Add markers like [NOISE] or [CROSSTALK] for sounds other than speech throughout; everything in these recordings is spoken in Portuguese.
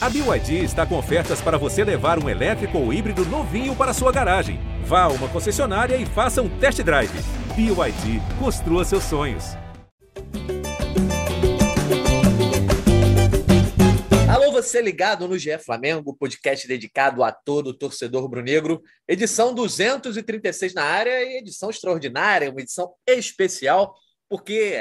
A BYD está com ofertas para você levar um elétrico ou híbrido novinho para sua garagem. Vá a uma concessionária e faça um test drive. BYD, construa seus sonhos. Alô, você ligado no GE Flamengo, podcast dedicado a todo torcedor rubro-negro. Edição 236 na área e edição extraordinária, uma edição especial, porque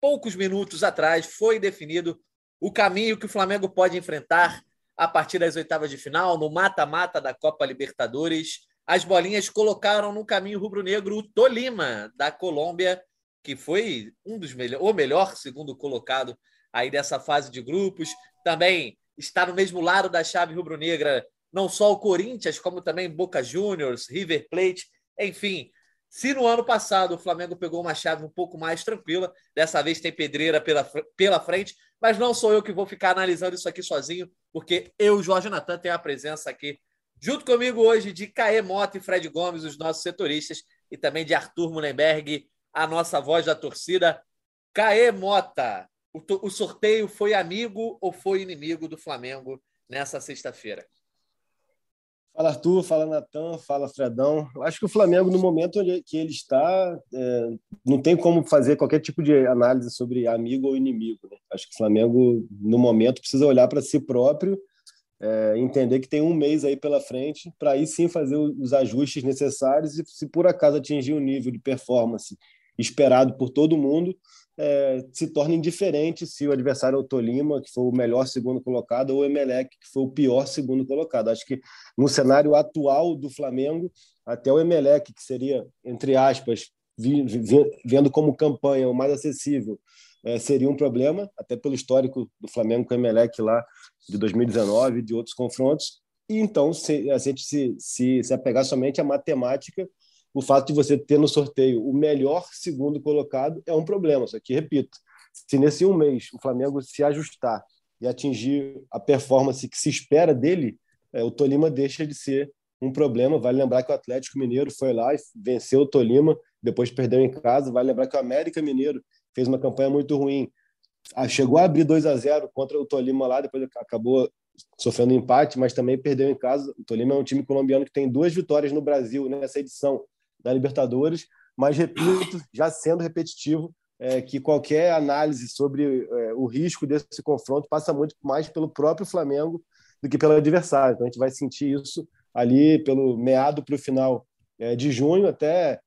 poucos minutos atrás foi definido o caminho que o Flamengo pode enfrentar a partir das oitavas de final, no mata-mata da Copa Libertadores. As bolinhas colocaram no caminho rubro-negro o Tolima, da Colômbia, que foi um dos melhores, o melhor segundo colocado aí dessa fase de grupos. Também está no mesmo lado da chave rubro-negra, não só o Corinthians, como também Boca Juniors, River Plate, enfim. Se no ano passado o Flamengo pegou uma chave um pouco mais tranquila, dessa vez tem pedreira pela, pela frente, mas não sou eu que vou ficar analisando isso aqui sozinho, porque eu, Jorge Natan, tenho a presença aqui junto comigo hoje de Caê Mota e Fred Gomes, os nossos setoristas, e também de Arthur Mullenberg, a nossa voz da torcida. Caê Mota, o, o sorteio foi amigo ou foi inimigo do Flamengo nessa sexta-feira? Fala Arthur, fala Natan, fala Fredão. Eu acho que o Flamengo, no momento que ele está, é, não tem como fazer qualquer tipo de análise sobre amigo ou inimigo. Né? Acho que o Flamengo, no momento, precisa olhar para si próprio, é, entender que tem um mês aí pela frente, para aí sim fazer os ajustes necessários e, se por acaso atingir o nível de performance esperado por todo mundo, é, se torna indiferente se o adversário é o Tolima, que foi o melhor segundo colocado, ou o Emelec, que foi o pior segundo colocado. Acho que no cenário atual do Flamengo, até o Emelec, que seria, entre aspas, vi, vi, vendo como campanha o mais acessível, é, seria um problema, até pelo histórico do Flamengo com o Emelec lá de 2019 e de outros confrontos. E então, se a gente se, se, se apegar somente à matemática, o fato de você ter no sorteio o melhor segundo colocado é um problema. Só que, repito, se nesse um mês o Flamengo se ajustar e atingir a performance que se espera dele, é, o Tolima deixa de ser um problema. Vale lembrar que o Atlético Mineiro foi lá e venceu o Tolima, depois perdeu em casa. Vale lembrar que o América Mineiro fez uma campanha muito ruim. Ah, chegou a abrir 2 a 0 contra o Tolima lá, depois acabou sofrendo empate, mas também perdeu em casa. O Tolima é um time colombiano que tem duas vitórias no Brasil nessa edição da Libertadores, mas repito, já sendo repetitivo, é, que qualquer análise sobre é, o risco desse confronto passa muito mais pelo próprio Flamengo do que pelo adversário. Então a gente vai sentir isso ali pelo meado para o final é, de junho. Até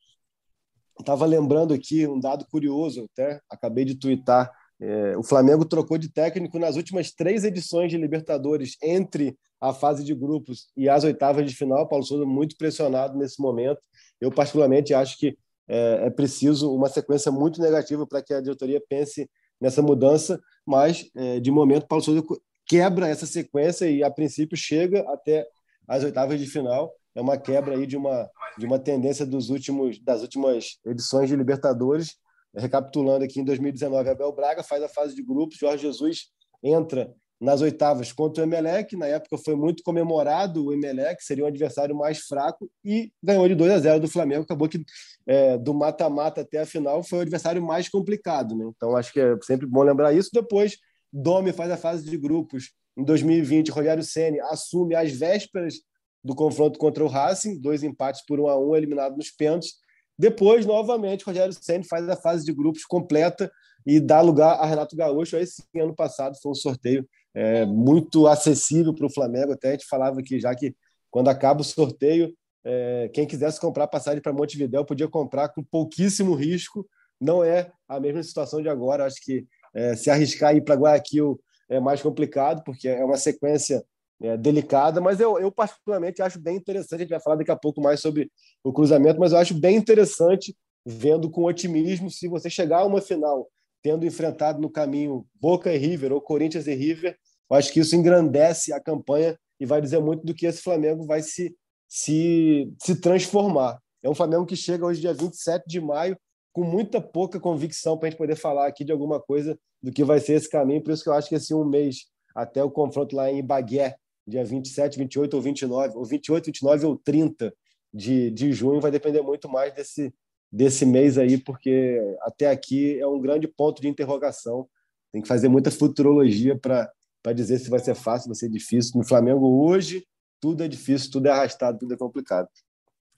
estava lembrando aqui um dado curioso, até acabei de twittar. É, o Flamengo trocou de técnico nas últimas três edições de Libertadores entre a fase de grupos e as oitavas de final. Paulo Souza muito pressionado nesse momento. Eu, particularmente, acho que é, é preciso uma sequência muito negativa para que a diretoria pense nessa mudança, mas, é, de momento, Paulo Souza quebra essa sequência e, a princípio, chega até as oitavas de final. É uma quebra aí de uma, de uma tendência dos últimos, das últimas edições de Libertadores. Recapitulando aqui, em 2019, Abel Braga faz a fase de grupos, Jorge Jesus entra nas oitavas contra o Emelec. Na época foi muito comemorado o Emelec, seria um adversário mais fraco, e ganhou de 2 a 0 do Flamengo. Acabou que é, do mata-mata até a final foi o adversário mais complicado. Né? Então acho que é sempre bom lembrar isso. Depois, Domi faz a fase de grupos. Em 2020, Rogério Ceni assume as vésperas do confronto contra o Racing, dois empates por 1 a 1 eliminado nos pênaltis. Depois, novamente, Rogério Ceni faz a fase de grupos completa e dá lugar a Renato Gaúcho. Esse ano passado foi um sorteio é, muito acessível para o Flamengo. Até a gente falava aqui já que quando acaba o sorteio, é, quem quisesse comprar passagem para Montevidéu podia comprar com pouquíssimo risco. Não é a mesma situação de agora. Acho que é, se arriscar ir para Guayaquil é mais complicado, porque é uma sequência é, delicada, mas eu, eu, particularmente acho bem interessante. A gente vai falar daqui a pouco mais sobre o cruzamento, mas eu acho bem interessante vendo com otimismo se você chegar a uma final tendo enfrentado no caminho Boca e River ou Corinthians e River, eu acho que isso engrandece a campanha e vai dizer muito do que esse Flamengo vai se, se, se transformar. É um Flamengo que chega hoje, dia 27 de maio, com muita pouca convicção para a gente poder falar aqui de alguma coisa do que vai ser esse caminho. Por isso que eu acho que esse um mês até o confronto lá em Bagué, dia 27, 28 ou 29, ou 28, 29 ou 30 de, de junho, vai depender muito mais desse, desse mês aí, porque até aqui é um grande ponto de interrogação. Tem que fazer muita futurologia para dizer se vai ser fácil, vai ser difícil. No Flamengo hoje, tudo é difícil, tudo é arrastado, tudo é complicado.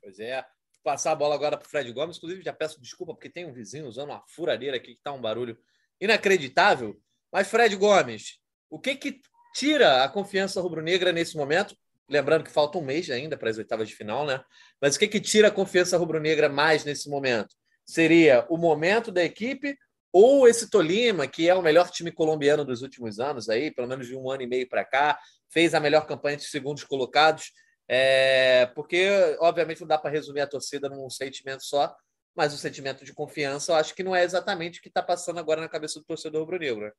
Pois é. Vou passar a bola agora para o Fred Gomes. Inclusive, já peço desculpa porque tem um vizinho usando uma furadeira aqui que está um barulho inacreditável. Mas, Fred Gomes, o que que tira a confiança rubro-negra nesse momento? Lembrando que falta um mês ainda para as oitavas de final, né? Mas o que que tira a confiança rubro-negra mais nesse momento? Seria o momento da equipe ou esse Tolima, que é o melhor time colombiano dos últimos anos, aí, pelo menos de um ano e meio para cá, fez a melhor campanha de segundos colocados, é, porque, obviamente, não dá para resumir a torcida num sentimento só, mas o sentimento de confiança eu acho que não é exatamente o que está passando agora na cabeça do torcedor rubro-negro.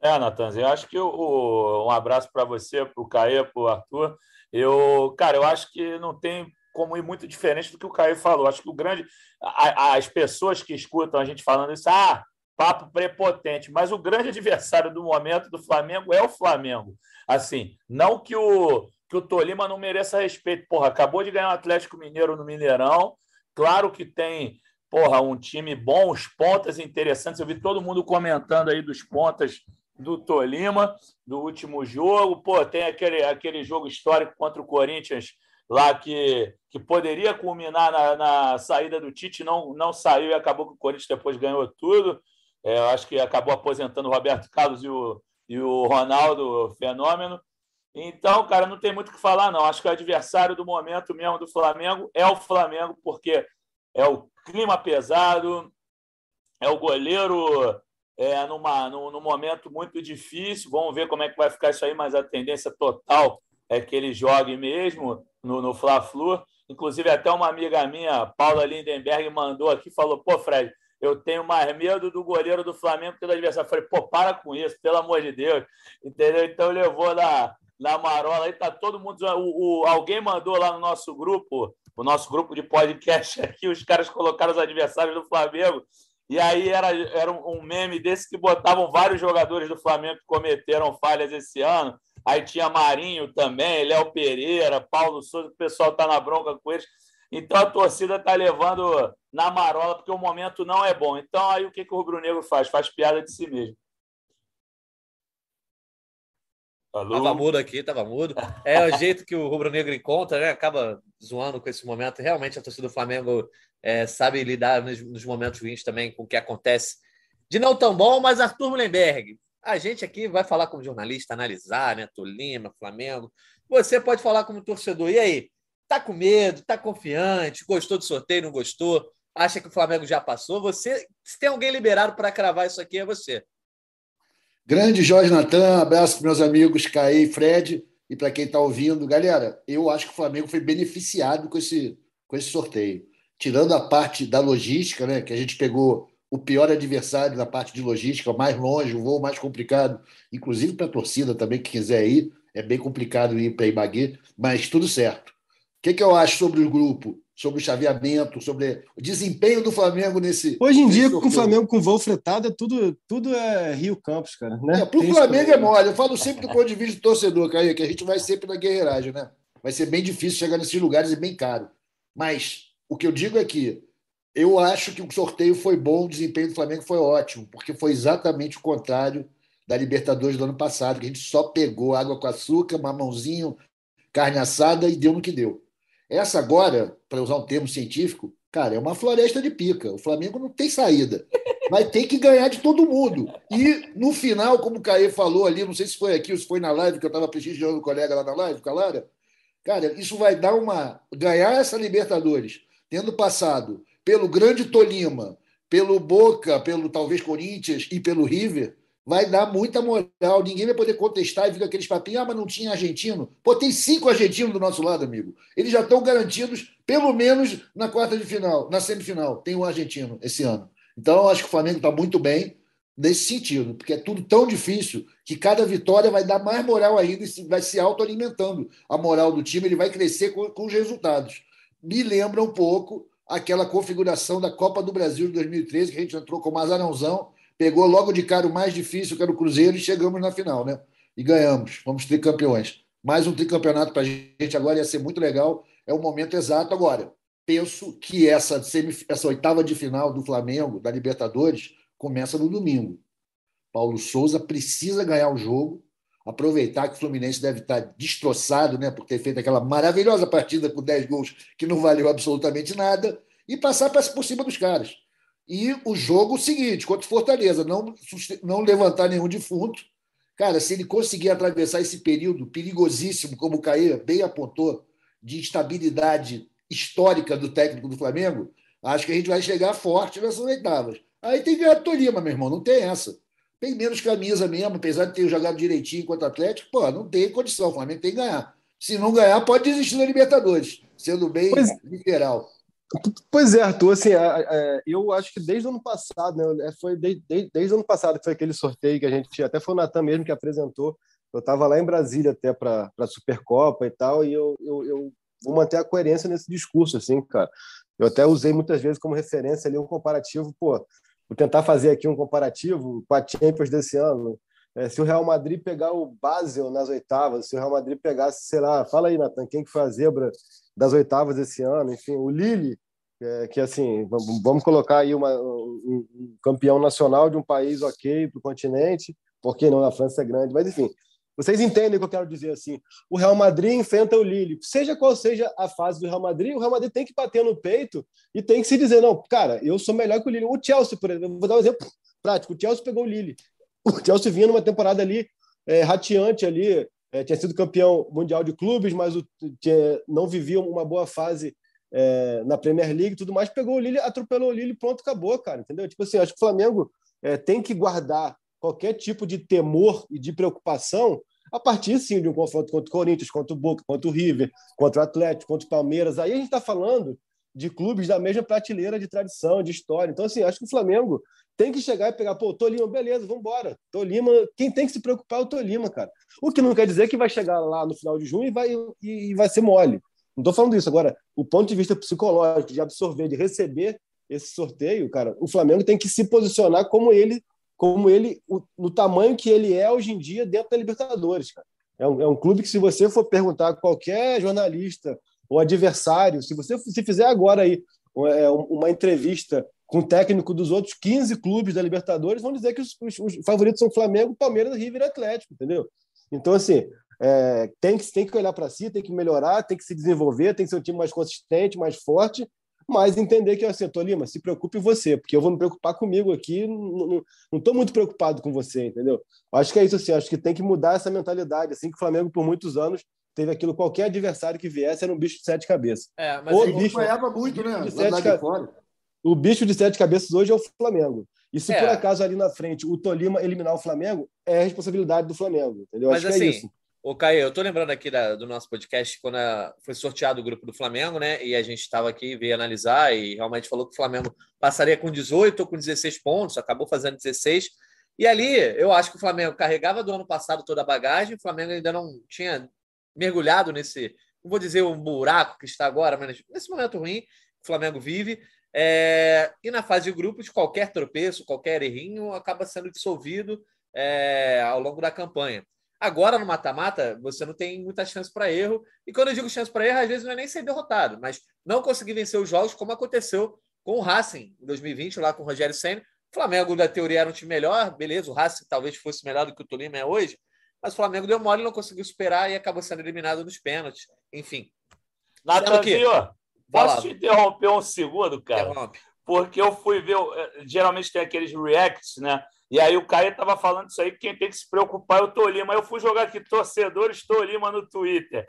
É, Natan, eu acho que o, um abraço para você, para o Caê, para o Arthur. Eu, cara, eu acho que não tem como ir muito diferente do que o Caio falou. Acho que o grande. A, as pessoas que escutam a gente falando isso, ah, papo prepotente, mas o grande [LAUGHS] adversário do momento do Flamengo é o Flamengo. Assim, não que o, que o Tolima não mereça respeito. Porra, acabou de ganhar o Atlético Mineiro no Mineirão. Claro que tem, porra, um time bom, os pontas interessantes. Eu vi todo mundo comentando aí dos pontas do Tolima, do último jogo. Pô, tem aquele, aquele jogo histórico contra o Corinthians lá que, que poderia culminar na, na saída do Tite, não, não saiu e acabou que o Corinthians depois ganhou tudo. É, acho que acabou aposentando o Roberto Carlos e o, e o Ronaldo Fenômeno. Então, cara, não tem muito o que falar, não. Acho que o adversário do momento mesmo do Flamengo é o Flamengo, porque é o clima pesado, é o goleiro é, numa, num, num momento muito difícil. Vamos ver como é que vai ficar isso aí, mas a tendência total é que ele jogue mesmo no, no Fla-Flu. Inclusive, até uma amiga minha, Paula Lindenberg, mandou aqui, falou, pô, Fred, eu tenho mais medo do goleiro do Flamengo que do adversário. Eu falei, pô, para com isso, pelo amor de Deus. Entendeu? Então levou na, na marola aí, tá todo mundo. O, o, alguém mandou lá no nosso grupo, o nosso grupo de podcast aqui, os caras colocaram os adversários do Flamengo. E aí era, era um meme desse que botavam vários jogadores do Flamengo que cometeram falhas esse ano. Aí tinha Marinho também, Léo Pereira, Paulo Souza, o pessoal tá na bronca com eles. Então a torcida está levando na marola porque o momento não é bom. Então aí o que, que o Rubro Negro faz? Faz piada de si mesmo. Alô? Tava mudo aqui, tava mudo. É o jeito que o Rubro Negro encontra, né? Acaba zoando com esse momento. Realmente a torcida do Flamengo é, sabe lidar nos, nos, momentos ruins também com o que acontece. De não tão bom, mas Arthur Mullenberg, a gente aqui vai falar como jornalista, analisar, né? Tolima, Flamengo. Você pode falar como torcedor. E aí? Tá com medo? Tá confiante? Gostou do sorteio? Não gostou? Acha que o Flamengo já passou? Você, se tem alguém liberado para cravar isso aqui, é você. Grande Jorge Natan, abraço para meus amigos Caí e Fred e para quem está ouvindo. Galera, eu acho que o Flamengo foi beneficiado com esse, com esse sorteio. Tirando a parte da logística, né, que a gente pegou o pior adversário na parte de logística, mais longe, o voo mais complicado, inclusive para a torcida também, que quiser ir, é bem complicado ir para Ibagui, mas tudo certo. O que, que eu acho sobre o grupo? Sobre o chaveamento, sobre o desempenho do Flamengo nesse. Hoje em dia, com o Flamengo com voo fretado, é tudo, tudo é Rio Campos, cara. Né? É, para o Flamengo é mole. Eu falo sempre do ponto de vista do torcedor, Caio, que a gente vai sempre na guerreiragem, né? Vai ser bem difícil chegar nesses lugares e bem caro. Mas o que eu digo é que eu acho que o sorteio foi bom, o desempenho do Flamengo foi ótimo, porque foi exatamente o contrário da Libertadores do ano passado, que a gente só pegou água com açúcar, mamãozinho, carne assada e deu no que deu. Essa agora, para usar um termo científico, cara, é uma floresta de pica. O Flamengo não tem saída. Vai ter que ganhar de todo mundo. E no final, como o Caê falou ali, não sei se foi aqui ou se foi na live, que eu estava prestigiando o colega lá na live, com a Lara, cara, isso vai dar uma. Ganhar essa Libertadores, tendo passado pelo grande Tolima, pelo Boca, pelo talvez Corinthians e pelo River, vai dar muita moral. Ninguém vai poder contestar e fica aqueles papinhos, ah, mas não tinha argentino. Pô, tem cinco argentinos do nosso lado, amigo. Eles já estão garantidos, pelo menos na quarta de final, na semifinal. Tem um argentino esse ano. Então, acho que o Flamengo está muito bem nesse sentido, porque é tudo tão difícil que cada vitória vai dar mais moral ainda e vai se autoalimentando. A moral do time ele vai crescer com, com os resultados. Me lembra um pouco aquela configuração da Copa do Brasil de 2013, que a gente entrou com o Mazarãozão pegou logo de cara o mais difícil, que era o Cruzeiro, e chegamos na final, né? E ganhamos, vamos ter campeões. Mais um tricampeonato para a gente agora ia ser muito legal. É o momento exato agora. Penso que essa, essa oitava de final do Flamengo, da Libertadores, começa no domingo. Paulo Souza precisa ganhar o jogo. Aproveitar que o Fluminense deve estar destroçado, né, por ter feito aquela maravilhosa partida com 10 gols que não valeu absolutamente nada, e passar por cima dos caras. E o jogo seguinte, contra o Fortaleza, não, não levantar nenhum defunto. Cara, se ele conseguir atravessar esse período perigosíssimo, como o Caê bem apontou, de instabilidade histórica do técnico do Flamengo, acho que a gente vai chegar forte nessas oitavas. Aí tem que ganhar Tolima, meu irmão, não tem essa. Tem menos camisa mesmo, apesar de ter jogado direitinho enquanto Atlético, pô, não tem condição. O Flamengo tem que ganhar. Se não ganhar, pode desistir da Libertadores, sendo bem pois, literal. Pois é, Arthur, assim, eu acho que desde o ano passado, né, foi desde, desde o ano passado que foi aquele sorteio que a gente tinha, até foi o Natan mesmo que apresentou. Eu estava lá em Brasília até para a Supercopa e tal, e eu, eu, eu vou manter a coerência nesse discurso, assim, cara. Eu até usei muitas vezes como referência ali um comparativo, pô, vou tentar fazer aqui um comparativo com a Champions desse ano. É, se o Real Madrid pegar o Basel nas oitavas, se o Real Madrid pegasse, sei lá, fala aí, Nathan, quem que foi a zebra das oitavas desse ano, enfim, o Lille, é, que assim, vamos colocar aí uma, um, um campeão nacional de um país ok para o continente, porque não, a França é grande, mas enfim, vocês entendem o que eu quero dizer assim? O Real Madrid enfrenta o Lille. Seja qual seja a fase do Real Madrid, o Real Madrid tem que bater no peito e tem que se dizer: não, cara, eu sou melhor que o Lille. O Chelsea, por exemplo, vou dar um exemplo prático: o Chelsea pegou o Lille. O Chelsea vinha numa temporada ali é, rateante ali, é, tinha sido campeão mundial de clubes, mas o, tinha, não vivia uma boa fase é, na Premier League e tudo mais. Pegou o Lille, atropelou o Lille, pronto, acabou, cara. Entendeu? Tipo assim, acho que o Flamengo é, tem que guardar qualquer tipo de temor e de preocupação a partir sim de um confronto contra o Corinthians, contra o Boca, contra o River, contra o Atlético, contra o Palmeiras. Aí a gente está falando de clubes da mesma prateleira de tradição, de história. Então, assim, acho que o Flamengo tem que chegar e pegar, pô, Tolima, beleza, vamos embora. Tolima, quem tem que se preocupar é o Tolima, cara. O que não quer dizer que vai chegar lá no final de junho e vai, e, e vai ser mole. Não estou falando isso. Agora, o ponto de vista psicológico, de absorver, de receber esse sorteio, cara, o Flamengo tem que se posicionar como ele como ele, o, no tamanho que ele é hoje em dia dentro da Libertadores. Cara. É, um, é um clube que, se você for perguntar a qualquer jornalista ou adversário, se você se fizer agora aí é, uma entrevista com o técnico dos outros 15 clubes da Libertadores, vão dizer que os, os, os favoritos são Flamengo, Palmeiras, River e Atlético, entendeu? Então, assim, é, tem, que, tem que olhar para si, tem que melhorar, tem que se desenvolver, tem que ser um time mais consistente, mais forte, mas entender que assim, Tolima, se preocupe você, porque eu vou me preocupar comigo aqui, não estou muito preocupado com você, entendeu? Acho que é isso assim, acho que tem que mudar essa mentalidade, assim que o Flamengo por muitos anos teve aquilo, qualquer adversário que viesse era um bicho de sete cabeças. É, mas o bicho muito, né? De sete ca... O bicho de sete cabeças hoje é o Flamengo. E se é. por acaso ali na frente o Tolima eliminar o Flamengo, é a responsabilidade do Flamengo, entendeu? Mas, acho assim, que é assim, isso. Ô, Caio, eu tô lembrando aqui da, do nosso podcast quando a, foi sorteado o grupo do Flamengo, né? E a gente estava aqui, veio analisar e realmente falou que o Flamengo passaria com 18 ou com 16 pontos, acabou fazendo 16. E ali, eu acho que o Flamengo carregava do ano passado toda a bagagem, o Flamengo ainda não tinha mergulhado nesse, não vou dizer um buraco que está agora, mas nesse momento ruim o Flamengo vive. É, e na fase de grupos, qualquer tropeço, qualquer errinho acaba sendo dissolvido é, ao longo da campanha. Agora, no mata-mata, você não tem muita chance para erro. E quando eu digo chance para erro, às vezes não é nem ser derrotado, mas não conseguir vencer os jogos, como aconteceu com o Racing em 2020, lá com o Rogério Senna. O Flamengo, da teoria, era um time melhor, beleza, o Racing talvez fosse melhor do que o Tolima é hoje, mas o Flamengo deu mole, não conseguiu superar e acabou sendo eliminado nos pênaltis. Enfim. Natanzinho, posso te interromper um segundo, cara? Interrompe. Porque eu fui ver, eh, geralmente tem aqueles reacts, né? E aí o Caio estava falando isso aí, quem tem que se preocupar é o Tolima. Eu fui jogar aqui torcedores Tolima no Twitter.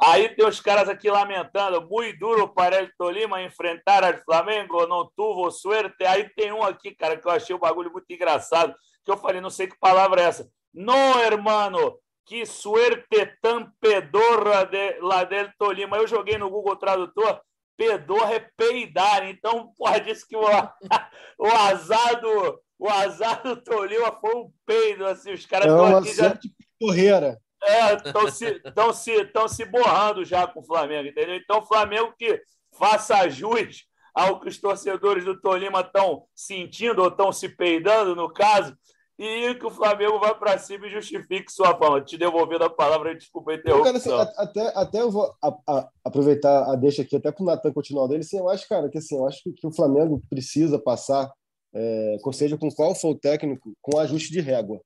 Aí tem os caras aqui lamentando, muito duro para o Tolima enfrentar o Flamengo, não tuvo suerte. Aí tem um aqui, cara, que eu achei o bagulho muito engraçado, que eu falei, não sei que palavra é essa. Não, hermano, que suerte tan pedorra de la del Tolima. Eu joguei no Google Tradutor, pedorra é peidar. Então, porra, disse que o, [LAUGHS] o azar do, o azar do Tolima foi um peido, assim, os caras estão é aqui já... Correira. É, estão se, tão se, tão se borrando já com o Flamengo, entendeu? Então, o Flamengo que faça jus ao que os torcedores do Tolima estão sentindo ou estão se peidando, no caso, e que o Flamengo vai para cima e justifique sua fama. Te devolvendo a palavra, desculpa a interrupção. Cara, assim, até, até eu vou a, a, aproveitar a deixa aqui, até para o Natan continuar dele. Sim, eu acho, cara, que assim, eu acho que, que o Flamengo precisa passar é, seja com qual for o técnico, com ajuste de régua.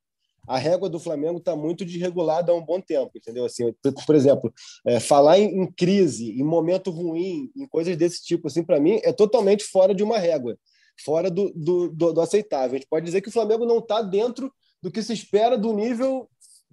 a régua do Flamengo está muito desregulada há um bom tempo, entendeu? Assim, por exemplo, é, falar em, em, crise, em momento ruim, em coisas desse tipo, assim, para mim, é totalmente fora de uma régua, fora do, do, do, do aceitável. A gente pode dizer que o Flamengo não está dentro do que se espera do nível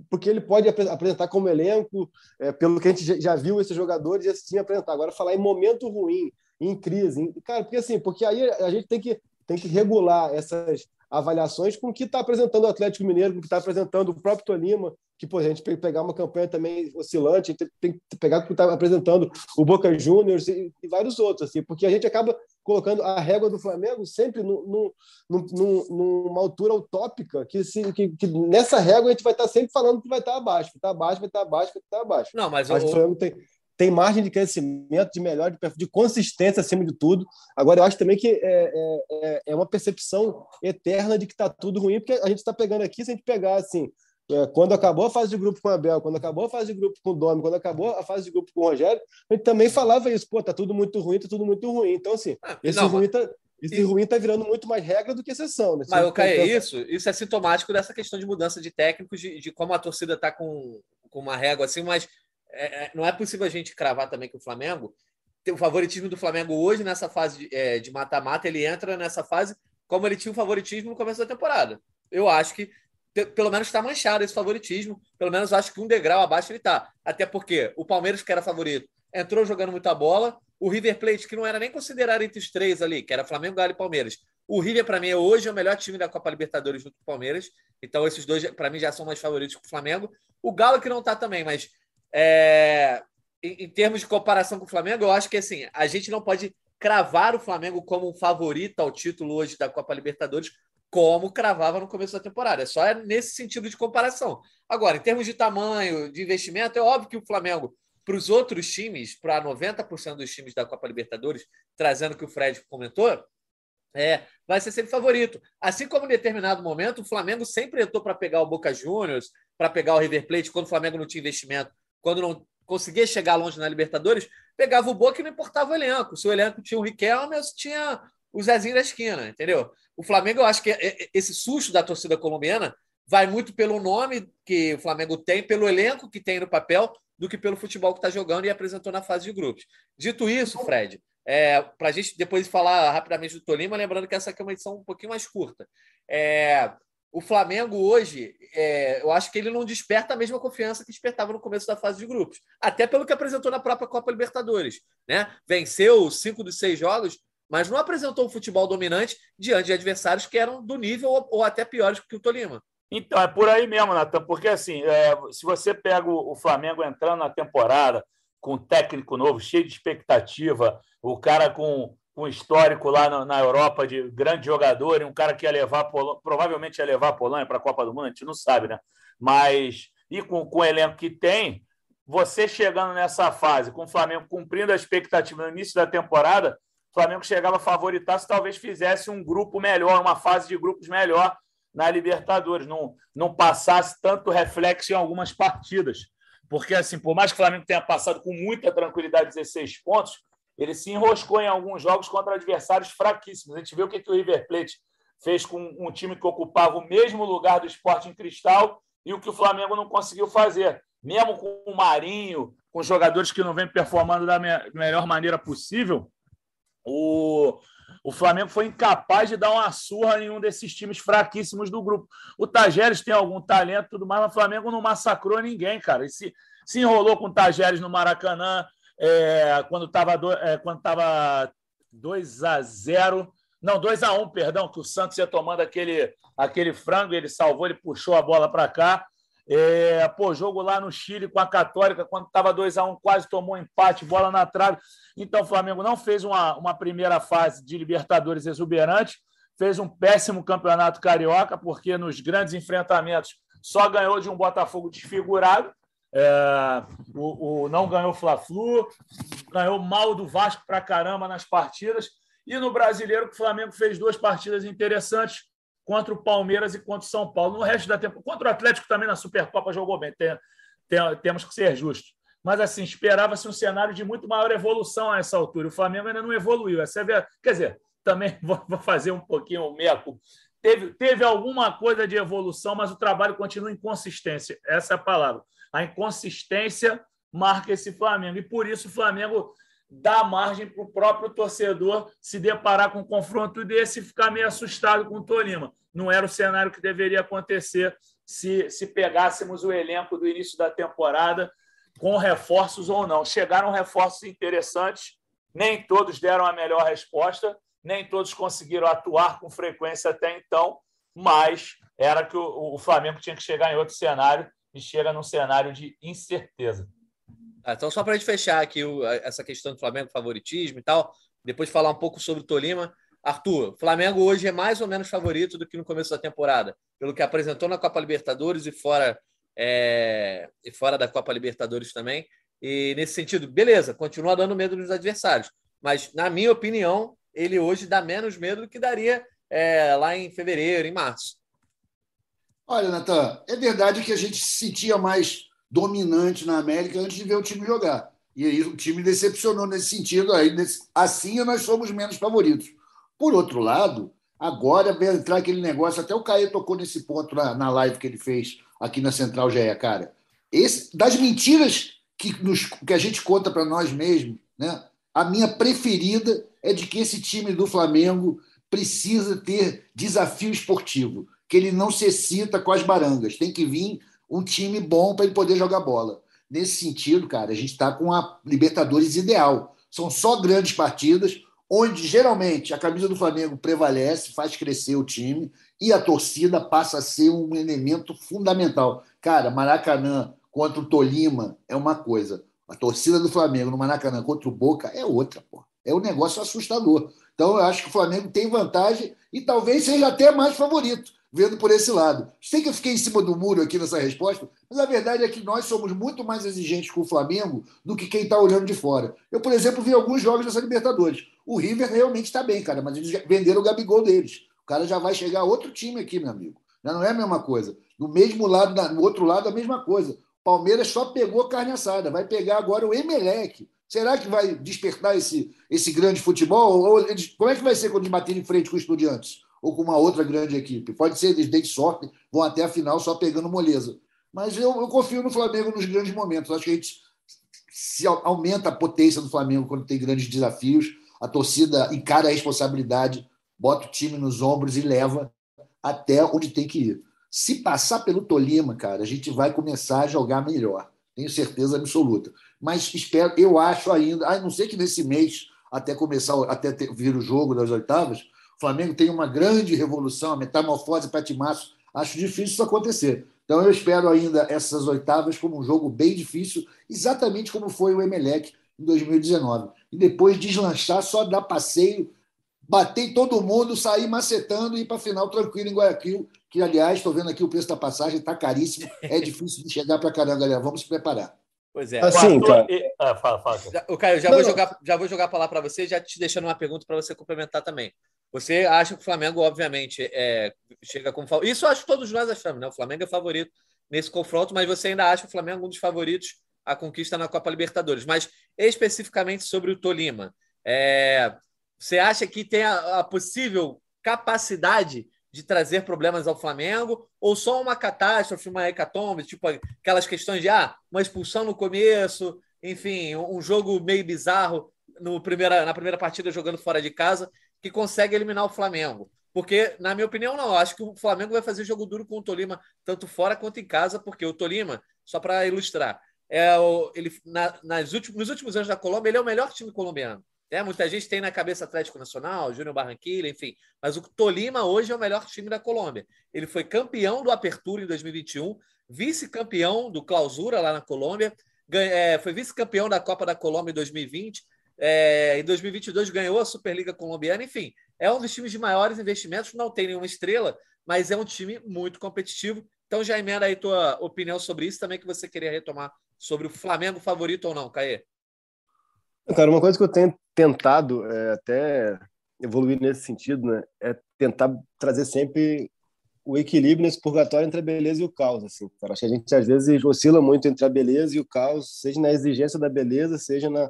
porque ele pode apresentar como elenco, é, pelo que a gente já viu esses jogadores e assim apresentar. Agora, falar em momento ruim, em crise, em... cara, porque assim, porque aí a gente tem que, tem que regular essas avaliações com o que está apresentando o Atlético Mineiro, com o que está apresentando o próprio Tolima, que pô, a gente tem que pegar uma campanha também oscilante, tem que pegar o que está apresentando o Boca Juniors e, e, vários outros, assim, porque a gente acaba colocando a régua do Flamengo sempre no, no, no, numa altura utópica, que, se, que, que, nessa régua a gente vai estar tá sempre falando que vai estar tá abaixo, vai estar tá abaixo, vai estar abaixo, vai estar abaixo. Não, mas, mas o Flamengo tem tem margem de crescimento, de melhor, de, de consistência acima de tudo. Agora, eu acho também que é, é, é, é uma percepção eterna de que está tudo ruim, porque a gente está pegando aqui, se a gente pegar assim, é, quando acabou a fase de grupo com o Abel, quando acabou a fase de grupo com o Domi, quando acabou a fase de grupo com o Rogério, a gente também falava isso, pô, tá tudo muito ruim, tá tudo muito ruim. Então, assim, ah, esse não, ruim tá. Esse ruim está virando muito mais regra do que exceção. Né? Mas, Caio, isso, isso é sintomático dessa questão de mudança de técnicos, de, de como a torcida está com, com uma régua assim, mas é, é, não é possível a gente cravar também que o Flamengo o favoritismo do Flamengo hoje nessa fase de mata-mata, é, ele entra nessa fase como ele tinha o favoritismo no começo da temporada. Eu acho que pelo menos está manchado esse favoritismo. Pelo menos acho que um degrau abaixo ele está. Até porque o Palmeiras, que era favorito, entrou jogando muita bola. O River Plate, que não era nem considerado entre os três ali, que era Flamengo, Galo e Palmeiras. O River, para mim, é hoje o melhor time da Copa Libertadores junto com o Palmeiras. Então, esses dois, para mim, já são mais favoritos que o Flamengo. O Galo, que não está também, mas é, em, em, termos de comparação com o Flamengo, eu acho que assim, a gente não pode cravar o Flamengo como um favorito ao título hoje da Copa Libertadores, como cravava no começo da temporada. É só nesse sentido de comparação. Agora, em termos de tamanho, de investimento, é óbvio que o Flamengo, para os outros times, para 90% dos times da Copa Libertadores, trazendo o que o Fred comentou, é, vai ser sempre favorito. Assim como em determinado momento, o Flamengo sempre entrou para pegar o Boca Juniors, para pegar o River Plate, quando o Flamengo não tinha investimento quando não conseguia chegar longe na Libertadores, pegava o Boca e não importava o elenco. Se o elenco tinha o Riquelme, tinha o Zezinho da esquina, entendeu? O Flamengo, eu acho que é, é, esse susto da torcida colombiana vai muito pelo nome que o Flamengo tem, pelo elenco que tem no papel, do que pelo futebol que está jogando e apresentou na fase de grupos. Dito isso, Fred, é, para a gente depois falar rapidamente do Tolima, lembrando que essa aqui é uma edição um pouquinho mais curta. É, o Flamengo hoje, é, eu acho que ele não desperta a mesma confiança que despertava no começo da fase de grupos. Até pelo que apresentou na própria Copa Libertadores. Né? Venceu cinco dos seis jogos, mas não apresentou um futebol dominante diante de adversários que eram do nível ou, ou até piores que o Tolima. Então, é por aí mesmo, Natan, porque assim, é, se você pega o, Flamengo entrando na temporada com um técnico novo, cheio de expectativa, o cara com com histórico lá na, na, Europa de grande jogador e um cara que ia levar, provavelmente ia levar a Polônia para a Copa do Mundo, a gente não sabe, né? Mas, e com, com o elenco que tem, você chegando nessa fase, com o Flamengo cumprindo a expectativa no início da temporada, o Flamengo chegava a favoritar se talvez fizesse um grupo melhor, uma fase de grupos melhor na Libertadores, não, não passasse tanto reflexo em algumas partidas. Porque, assim, por mais que o Flamengo tenha passado com muita tranquilidade 16 pontos, ele se enroscou em alguns jogos contra adversários fraquíssimos. A gente viu o que, que o River Plate fez com um time que ocupava o mesmo lugar do esporte em cristal e o que o Flamengo não conseguiu fazer. Mesmo com o Marinho, com jogadores que não vêm performando da melhor maneira possível, o, o Flamengo foi incapaz de dar uma surra em um desses times fraquíssimos do grupo. O Tajeres tem algum talento tudo mais, mas o Flamengo não massacrou ninguém, cara. E se, se enrolou com o Tajeres no Maracanã, é, quando estava é, quando tava 2 a 0 não, 2 a 1 perdão, que o Santos ia tomando aquele, aquele frango, ele salvou, ele puxou a bola para cá. É, pô, jogo lá no Chile com a Católica, quando estava 2 a 1 quase tomou um empate, bola na trave. Então, o Flamengo não fez uma, uma primeira fase de Libertadores exuberante, fez um péssimo campeonato carioca, porque nos grandes enfrentamentos só ganhou de um Botafogo desfigurado. É, o, o, não ganhou Fla-Flu, ganhou mal do Vasco para caramba nas partidas. E no brasileiro, o Flamengo fez duas partidas interessantes contra o Palmeiras e contra o São Paulo. No resto da temporada, contra o Atlético também na Supercopa jogou bem, tem, tem, temos que ser justos. Mas assim, esperava-se um cenário de muito maior evolução a essa altura. O Flamengo ainda não evoluiu. Essa é. Quer dizer, também [LAUGHS] vou fazer um pouquinho o meco. teve, teve alguma coisa de evolução, mas o trabalho continua inconsistência. Essa é a palavra. A inconsistência marca esse Flamengo. E por isso o Flamengo dá margem para o próprio torcedor se deparar com um confronto desse e ficar meio assustado com o Tolima. Não era o cenário que deveria acontecer se, se pegássemos o elenco do início da temporada com reforços ou não. Chegaram reforços interessantes, nem todos deram a melhor resposta, nem todos conseguiram atuar com frequência até então, mas era que o, o Flamengo tinha que chegar em outro cenário e chega num cenário de incerteza. Ah, então, só para a gente fechar aqui o, essa questão do Flamengo, favoritismo e tal, depois falar um pouco sobre o Tolima. Arthur, Flamengo hoje é mais ou menos favorito do que no começo da temporada, pelo que apresentou na Copa Libertadores e fora, é, e fora da Copa Libertadores também. E nesse sentido, beleza, continua dando medo nos adversários, mas na minha opinião, ele hoje dá menos medo do que daria é, lá em fevereiro, em março. Olha, Natan, é verdade que a gente se sentia mais dominante na América antes de ver o time jogar. E aí o time decepcionou nesse sentido. Aí, assim nós somos menos favoritos. Por outro lado, agora vai entrar aquele negócio, até o Caio tocou nesse ponto na, na live que ele fez aqui na Central GE, cara. Esse, das mentiras que, nos, que a gente conta para nós mesmos, né? a minha preferida é de que esse time do Flamengo precisa ter desafio esportivo, que ele não se excita com as barangas. Tem que vir um time bom para ele poder jogar bola. Nesse sentido, cara, a gente está com a Libertadores ideal. São só grandes partidas, onde geralmente a camisa do Flamengo prevalece, faz crescer o time e a torcida passa a ser um elemento fundamental. Cara, Maracanã contra o Tolima é uma coisa. A torcida do Flamengo no Maracanã contra o Boca é outra, pô. É um negócio assustador. Então, eu acho que o Flamengo tem vantagem e talvez seja até mais favorito vendo por esse lado. Sei que eu fiquei em cima do muro aqui nessa resposta, mas a verdade é que nós somos muito mais exigentes com o Flamengo do que quem está olhando de fora. Eu, por exemplo, vi alguns jogos dessa Libertadores. O River realmente está bem, cara, mas eles venderam o Gabigol deles. O cara já vai chegar outro time aqui, meu amigo. Não é a mesma coisa. No mesmo lado, no outro lado, a mesma coisa. Palmeiras só pegou carne assada, vai pegar agora o Emelec. Será que vai despertar esse, esse grande futebol? Ou como é que vai ser quando eles baterem em frente com os estudiantes? Ou com uma outra grande equipe. Pode ser, eles deem sorte, vão até a final só pegando moleza. Mas eu, eu confio no Flamengo nos grandes momentos. Acho que a gente se aumenta a potência do Flamengo quando tem grandes desafios, a torcida encara a responsabilidade, bota o time nos ombros e leva até onde tem que ir. Se passar pelo Tolima, cara, a gente vai começar a jogar melhor. Tenho certeza absoluta. Mas espero, eu acho ainda, a não sei que nesse mês, até começar, até ter, vir o jogo das oitavas, o Flamengo tem uma grande revolução, a metamorfose para Timaço. Acho difícil isso acontecer. Então eu espero ainda essas oitavas como um jogo bem difícil, exatamente como foi o Emelec em 2019. E depois deslanchar, só dar passeio, bater em todo mundo, sair macetando e ir para a final tranquilo em Guayaquil, que, aliás, estou vendo aqui o preço da passagem, está caríssimo, é [LAUGHS] difícil de chegar para caramba, galera. Vamos se preparar. Pois é. Assim, cara... Ah, fala, fala. O Caio, já, vou jogar, já vou jogar a palavra para você, já te deixando uma pergunta para você complementar também. Você acha que o Flamengo, obviamente, é, chega como favorito. Isso acho que todos nós achamos, né? O Flamengo é favorito nesse confronto, mas você ainda acha o Flamengo um dos favoritos à conquista na Copa Libertadores. Mas especificamente sobre o Tolima, é, você acha que tem a, a possível capacidade de trazer problemas ao Flamengo, ou só uma catástrofe, uma hecatombe, tipo aquelas questões de ah, uma expulsão no começo, enfim, um jogo meio bizarro no primeira, na primeira partida jogando fora de casa, que consegue eliminar o Flamengo. Porque, na minha opinião, não. Acho que o Flamengo vai fazer jogo duro com o Tolima, tanto fora quanto em casa, porque o Tolima, só para ilustrar, é o, ele, na, nas últimos, nos últimos anos da Colômbia, ele é o melhor time colombiano. É, muita gente tem na cabeça Atlético Nacional, Júnior Barranquilla, enfim. Mas o Tolima hoje é o melhor time da Colômbia. Ele foi campeão do Apertura em 2021, vice-campeão do Clausura lá na Colômbia, é, foi vice-campeão da Copa da Colômbia em 2020, é, em 2022 ganhou a Superliga Colombiana, enfim, é um dos times de maiores investimentos, não tem nenhuma estrela, mas é um time muito competitivo. Então já emenda aí tua opinião sobre isso também que você queria retomar sobre o Flamengo favorito ou não, Caê. Cara, uma coisa que eu tenho tentado é, até evoluir nesse sentido, né, é tentar trazer sempre o equilíbrio nesse purgatório entre a beleza e o caos, assim. Cara. Acho que a gente às vezes oscila muito entre a beleza e o caos, seja na exigência da beleza, seja na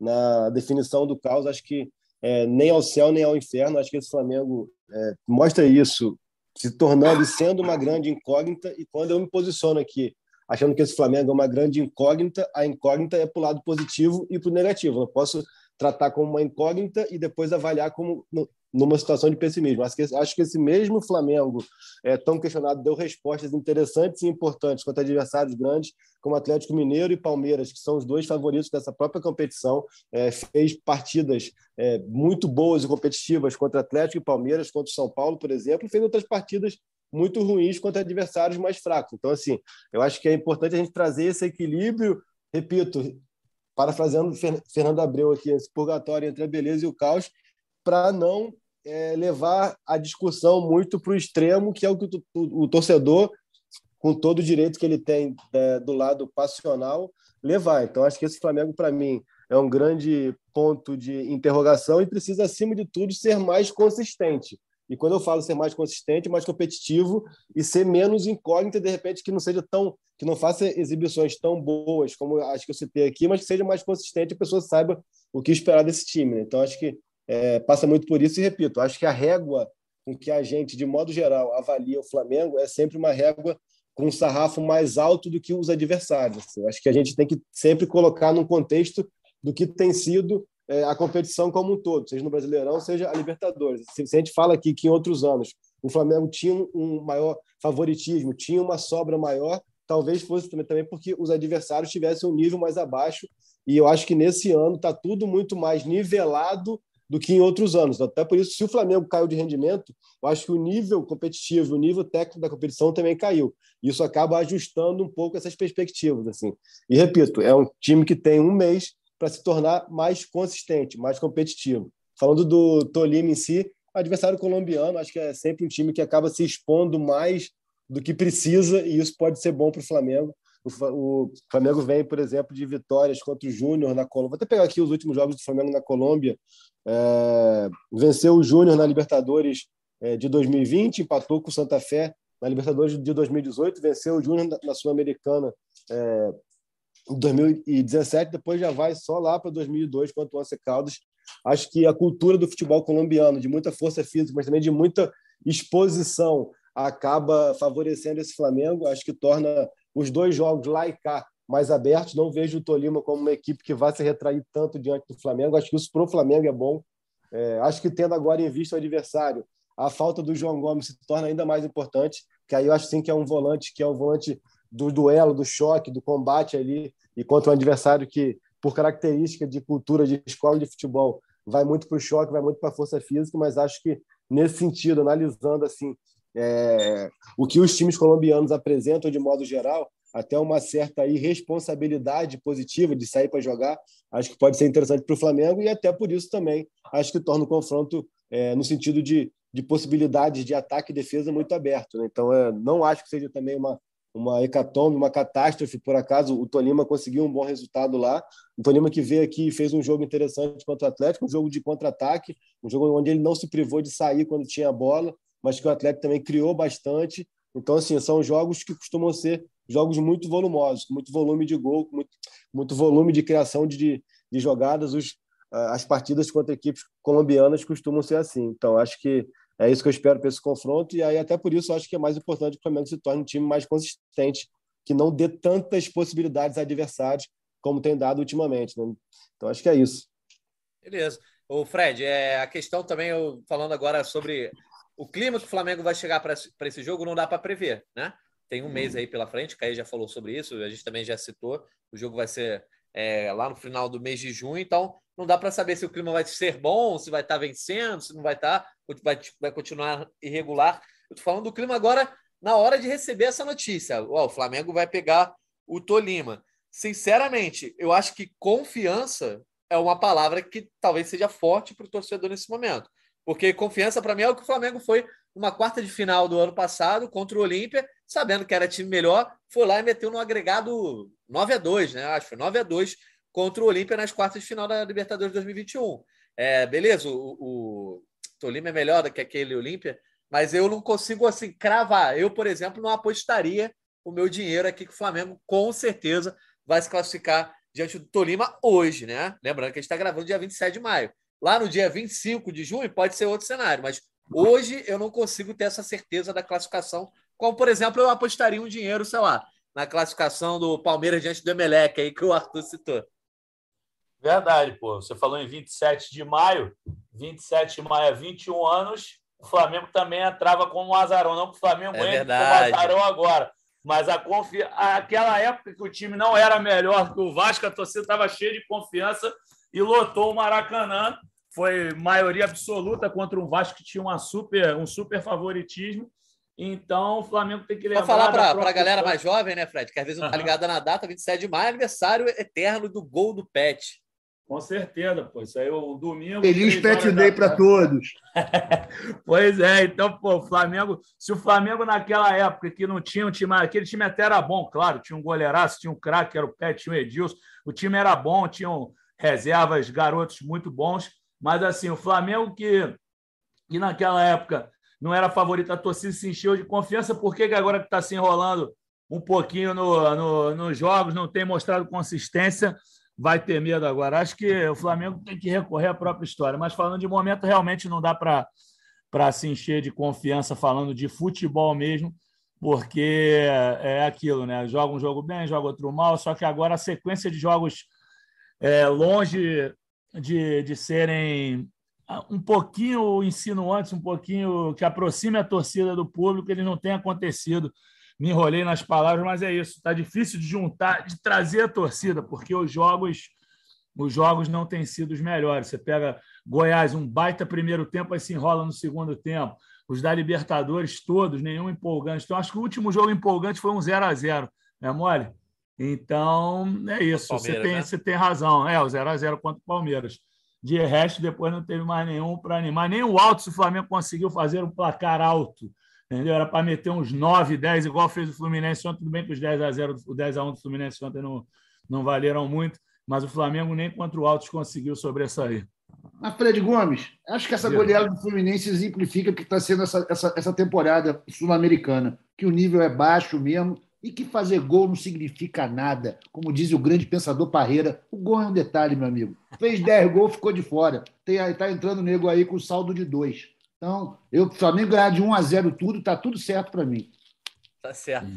na definição do caos. Acho que é, nem ao céu nem ao inferno. Acho que esse Flamengo é, mostra isso se tornando e sendo uma grande incógnita. E quando eu me posiciono aqui, achando que esse Flamengo é uma grande incógnita, a incógnita é para o lado positivo e para o negativo. Eu não posso tratar como uma incógnita e depois avaliar como numa situação de pessimismo. Acho que, acho que esse mesmo Flamengo, é, tão questionado, deu respostas interessantes e importantes contra adversários grandes, como Atlético Mineiro e Palmeiras, que são os dois favoritos dessa própria competição. É, fez partidas é, muito boas e competitivas contra Atlético e Palmeiras, contra São Paulo, por exemplo, e fez outras partidas muito ruins contra adversários mais fracos. Então, assim, eu acho que é importante a gente trazer esse equilíbrio, repito, parafraseando Fernando Abreu aqui, esse purgatório entre a beleza e o caos, para não é, levar a discussão muito para o extremo, que é o que o, o, torcedor, com todo o direito que ele tem é, do lado passional, levar. Então, acho que esse Flamengo, para mim, é um grande ponto de interrogação e precisa, acima de tudo, ser mais consistente. E quando eu falo ser mais consistente, mais competitivo e ser menos incógnito, de repente, que não seja tão. que não faça exibições tão boas como acho que eu citei aqui, mas que seja mais consistente e a pessoa saiba o que esperar desse time. Então, acho que é, passa muito por isso. E repito, acho que a régua com que a gente, de modo geral, avalia o Flamengo é sempre uma régua com um sarrafo mais alto do que os adversários. Assim. Acho que a gente tem que sempre colocar num contexto do que tem sido é, a competição como um todo, seja no Brasileirão, seja a Libertadores. Se, se, a gente fala aqui que em outros anos o Flamengo tinha um maior favoritismo, tinha uma sobra maior, talvez fosse também, porque os adversários tivessem um nível mais abaixo. E eu acho que nesse ano está tudo muito mais nivelado do que em outros anos. Até por isso, se o Flamengo caiu de rendimento, eu acho que o nível competitivo, o nível técnico da competição também caiu. Isso acaba ajustando um pouco essas perspectivas. assim. E repito, é um time que tem um mês para se tornar mais consistente, mais competitivo. Falando do Tolima em si, adversário colombiano, acho que é sempre um time que acaba se expondo mais do que precisa e isso pode ser bom para o Flamengo. O Flamengo vem, por exemplo, de vitórias contra o Júnior na Colômbia. Vou até pegar aqui os últimos jogos do Flamengo na Colômbia. É, venceu o Júnior na Libertadores é, de 2020, empatou com o Santa Fé na Libertadores de 2018, venceu o Júnior na Sul-Americana é, em 2017, depois já vai só lá para 2002 contra o Once Caldas. Acho que a cultura do futebol colombiano, de muita força física, mas também de muita exposição, acaba favorecendo esse Flamengo. Acho que torna os dois jogos lá e cá mais abertos. Não vejo o Tolima como uma equipe que vai se retrair tanto diante do Flamengo. Acho que isso para o Flamengo é bom. É, acho que tendo agora em vista o adversário, a falta do João Gomes se torna ainda mais importante, que aí eu acho sim que é um volante que é um volante do duelo, do choque, do combate ali, e contra um adversário que, por característica de cultura de escola de futebol, vai muito para o choque, vai muito para a força física, mas acho que nesse sentido, analisando assim é, o que os times colombianos apresentam de modo geral, até uma certa irresponsabilidade positiva de sair para jogar, acho que pode ser interessante para o Flamengo e até por isso também acho que torna o confronto é, no sentido de, de possibilidades de ataque e defesa muito aberto. Né? Então, é, não acho que seja também uma, uma hecatombe, uma catástrofe, por acaso o Tolima conseguiu um bom resultado lá. O Tolima que veio aqui e fez um jogo interessante contra o Atlético, um jogo de contra-ataque, um jogo onde ele não se privou de sair quando tinha a bola, mas que o Atlético também criou bastante. Então, assim, são jogos que costumam ser jogos muito volumosos, com muito volume de gol, muito, muito volume de criação de, de jogadas. Os, as partidas contra equipes colombianas costumam ser assim. Então, acho que é isso que eu espero para esse confronto. E aí, até por isso, acho que é mais importante que o Flamengo se torne um time mais consistente, que não dê tantas possibilidades a adversários como tem dado ultimamente. Né? Então, acho que é isso. Beleza. O Fred, é, a questão também, eu, falando agora sobre o clima que o Flamengo vai chegar para esse jogo não dá para prever, né? Tem um mês aí pela frente, o Caí já falou sobre isso, a gente também já citou. O jogo vai ser é, lá no final do mês de junho, então não dá para saber se o clima vai ser bom, se vai estar tá vencendo, se não vai estar, tá, vai, vai continuar irregular. Eu estou falando do clima agora na hora de receber essa notícia. o Flamengo vai pegar o Tolima. Sinceramente, eu acho que confiança é uma palavra que talvez seja forte para o torcedor nesse momento. Porque confiança, para mim, é o que o Flamengo foi numa quarta de final do ano passado contra o Olímpia, sabendo que era time melhor, foi lá e meteu no agregado 9 a 2 né? Acho que foi 9 a 2 contra o Olímpia nas quartas de final da Libertadores 2021. É, beleza, o, o Tolima é melhor do que aquele Olímpia, mas eu não consigo assim cravar. Eu, por exemplo, não apostaria o meu dinheiro aqui que o Flamengo com certeza vai se classificar diante do Tolima hoje, né? Lembrando que a gente está gravando dia 27 de maio. Lá no dia 25 de junho pode ser outro cenário, mas Hoje eu não consigo ter essa certeza da classificação, como por exemplo eu apostaria um dinheiro, sei lá, na classificação do Palmeiras diante do Emelec aí que o Arthur citou. Verdade, pô. Você falou em 27 de maio. 27 de maio é 21 anos. O Flamengo também entrava como um azarão. Não que o Flamengo É entre como verdade. azarão agora. Mas a confi... aquela época que o time não era melhor que o Vasco, a torcida estava cheia de confiança e lotou o Maracanã. Foi maioria absoluta contra um Vasco que tinha uma super, um super favoritismo. Então o Flamengo tem que Vou lembrar. falar para a própria galera mais jovem, né, Fred? Que às vezes não tá Aham. ligada na data, 27 de maio, aniversário eterno do gol do Pet. Com certeza, pô. Isso aí é o domingo. Feliz Pet Day da para todos. [LAUGHS] Pois é, então, pô, o Flamengo, se o Flamengo naquela época que não tinha um time, aquele time até era bom, claro, tinha um goleiraço, tinha um craque, que era o Pet, tinha o Edilson, o time era bom, tinham reservas, garotos muito bons, mas assim, o Flamengo que, que naquela época não era favorito, a torcida se encheu de confiança, por que que agora que está se enrolando um pouquinho no, no, nos jogos, não tem mostrado consistência, vai ter medo agora. Acho que o Flamengo tem que recorrer à própria história, mas falando de momento, realmente não dá para se encher de confiança falando de futebol mesmo, porque é aquilo, né? Joga um jogo bem, joga outro mal, só que agora a sequência de jogos é longe de, de serem um pouquinho insinuantes, um pouquinho que aproxime a torcida do público, ele não tem acontecido. Me enrolei nas palavras, mas é isso. Está difícil de juntar, de trazer a torcida, porque os jogos os jogos não têm sido os melhores. Você pega Goiás, um baita primeiro tempo, aí se enrola no segundo tempo. Os da Libertadores, todos, nenhum empolgante. Então, acho que o último jogo empolgante foi um 0 a 0 é mole? Então, é isso. Você tem, né? você tem razão. É, o 0 a 0 contra o Palmeiras. De resto, depois não teve mais nenhum para animar. Nem o alto, se o Flamengo conseguiu fazer um placar alto. Entendeu? Era para meter uns 9, 10, igual fez o Fluminense ontem. Tudo bem que os 10 a 0 o 10 a 1 do Fluminense ontem não, não valeram muito, mas o Flamengo nem contra o Altos conseguiu sobressair. Mas, Fred Gomes, acho que essa goleada do Fluminense exemplifica o que está sendo essa, essa, essa temporada sul-americana, que o nível é baixo mesmo e que fazer gol não significa nada. Como diz o grande pensador Parreira, o gol é um detalhe, meu amigo. Fez 10 gols, ficou de fora. Está entrando nego aí com saldo de 2. Então, eu, o Flamengo ganhar de 1 a 0 tudo, tá tudo certo para mim. Tá certo.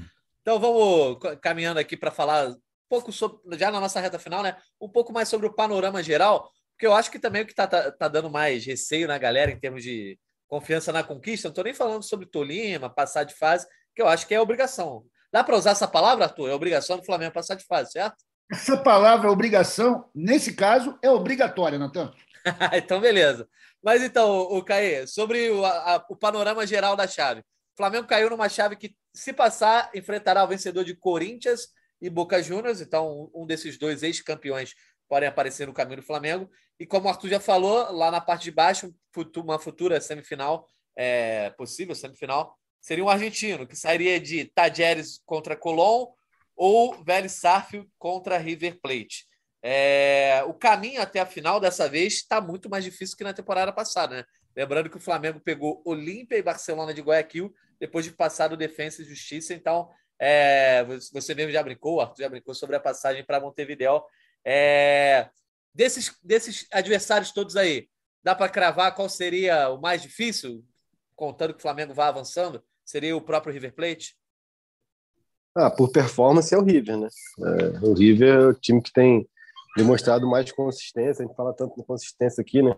Então vamos caminhando aqui para falar um pouco sobre, já na nossa reta final, né? Um pouco mais sobre o panorama geral, porque eu acho que também o que tá, tá, tá dando mais receio na galera em termos de confiança na conquista, não estou nem falando sobre Tolima, passar de fase, que eu acho que é obrigação. Dá para usar essa palavra, Arthur? É obrigação do Flamengo passar de fase, certo? Essa palavra obrigação, nesse caso, é obrigatória, Natan. [LAUGHS] então, beleza. Mas então, o Caê, sobre o, a- o panorama geral da chave. O Flamengo caiu numa chave que, se passar, enfrentará o vencedor de Corinthians e Boca Juniors. Então, um desses dois ex-campeões podem aparecer no caminho do Flamengo. E como o Arthur já falou, lá na parte de baixo, uma futura semifinal, é, possível semifinal, seria um argentino, que sairia de Tajeres contra Colón ou Vélez Sarsfield contra River Plate. É, o caminho até a final dessa vez está muito mais difícil que na temporada passada, né? Lembrando que o Flamengo pegou Olímpia e Barcelona de Guayaquil depois de passar do Defensa e Justiça. Então, é, você mesmo já brincou, Arthur já brincou sobre a passagem para Montevideo. É, desses, desses adversários todos aí, dá para cravar qual seria o mais difícil, contando que o Flamengo vá avançando? Seria o próprio River Plate? Ah, por performance é o River, né? É, o River é o time que tem demonstrado mais consistência. A gente fala tanto de consistência aqui, né?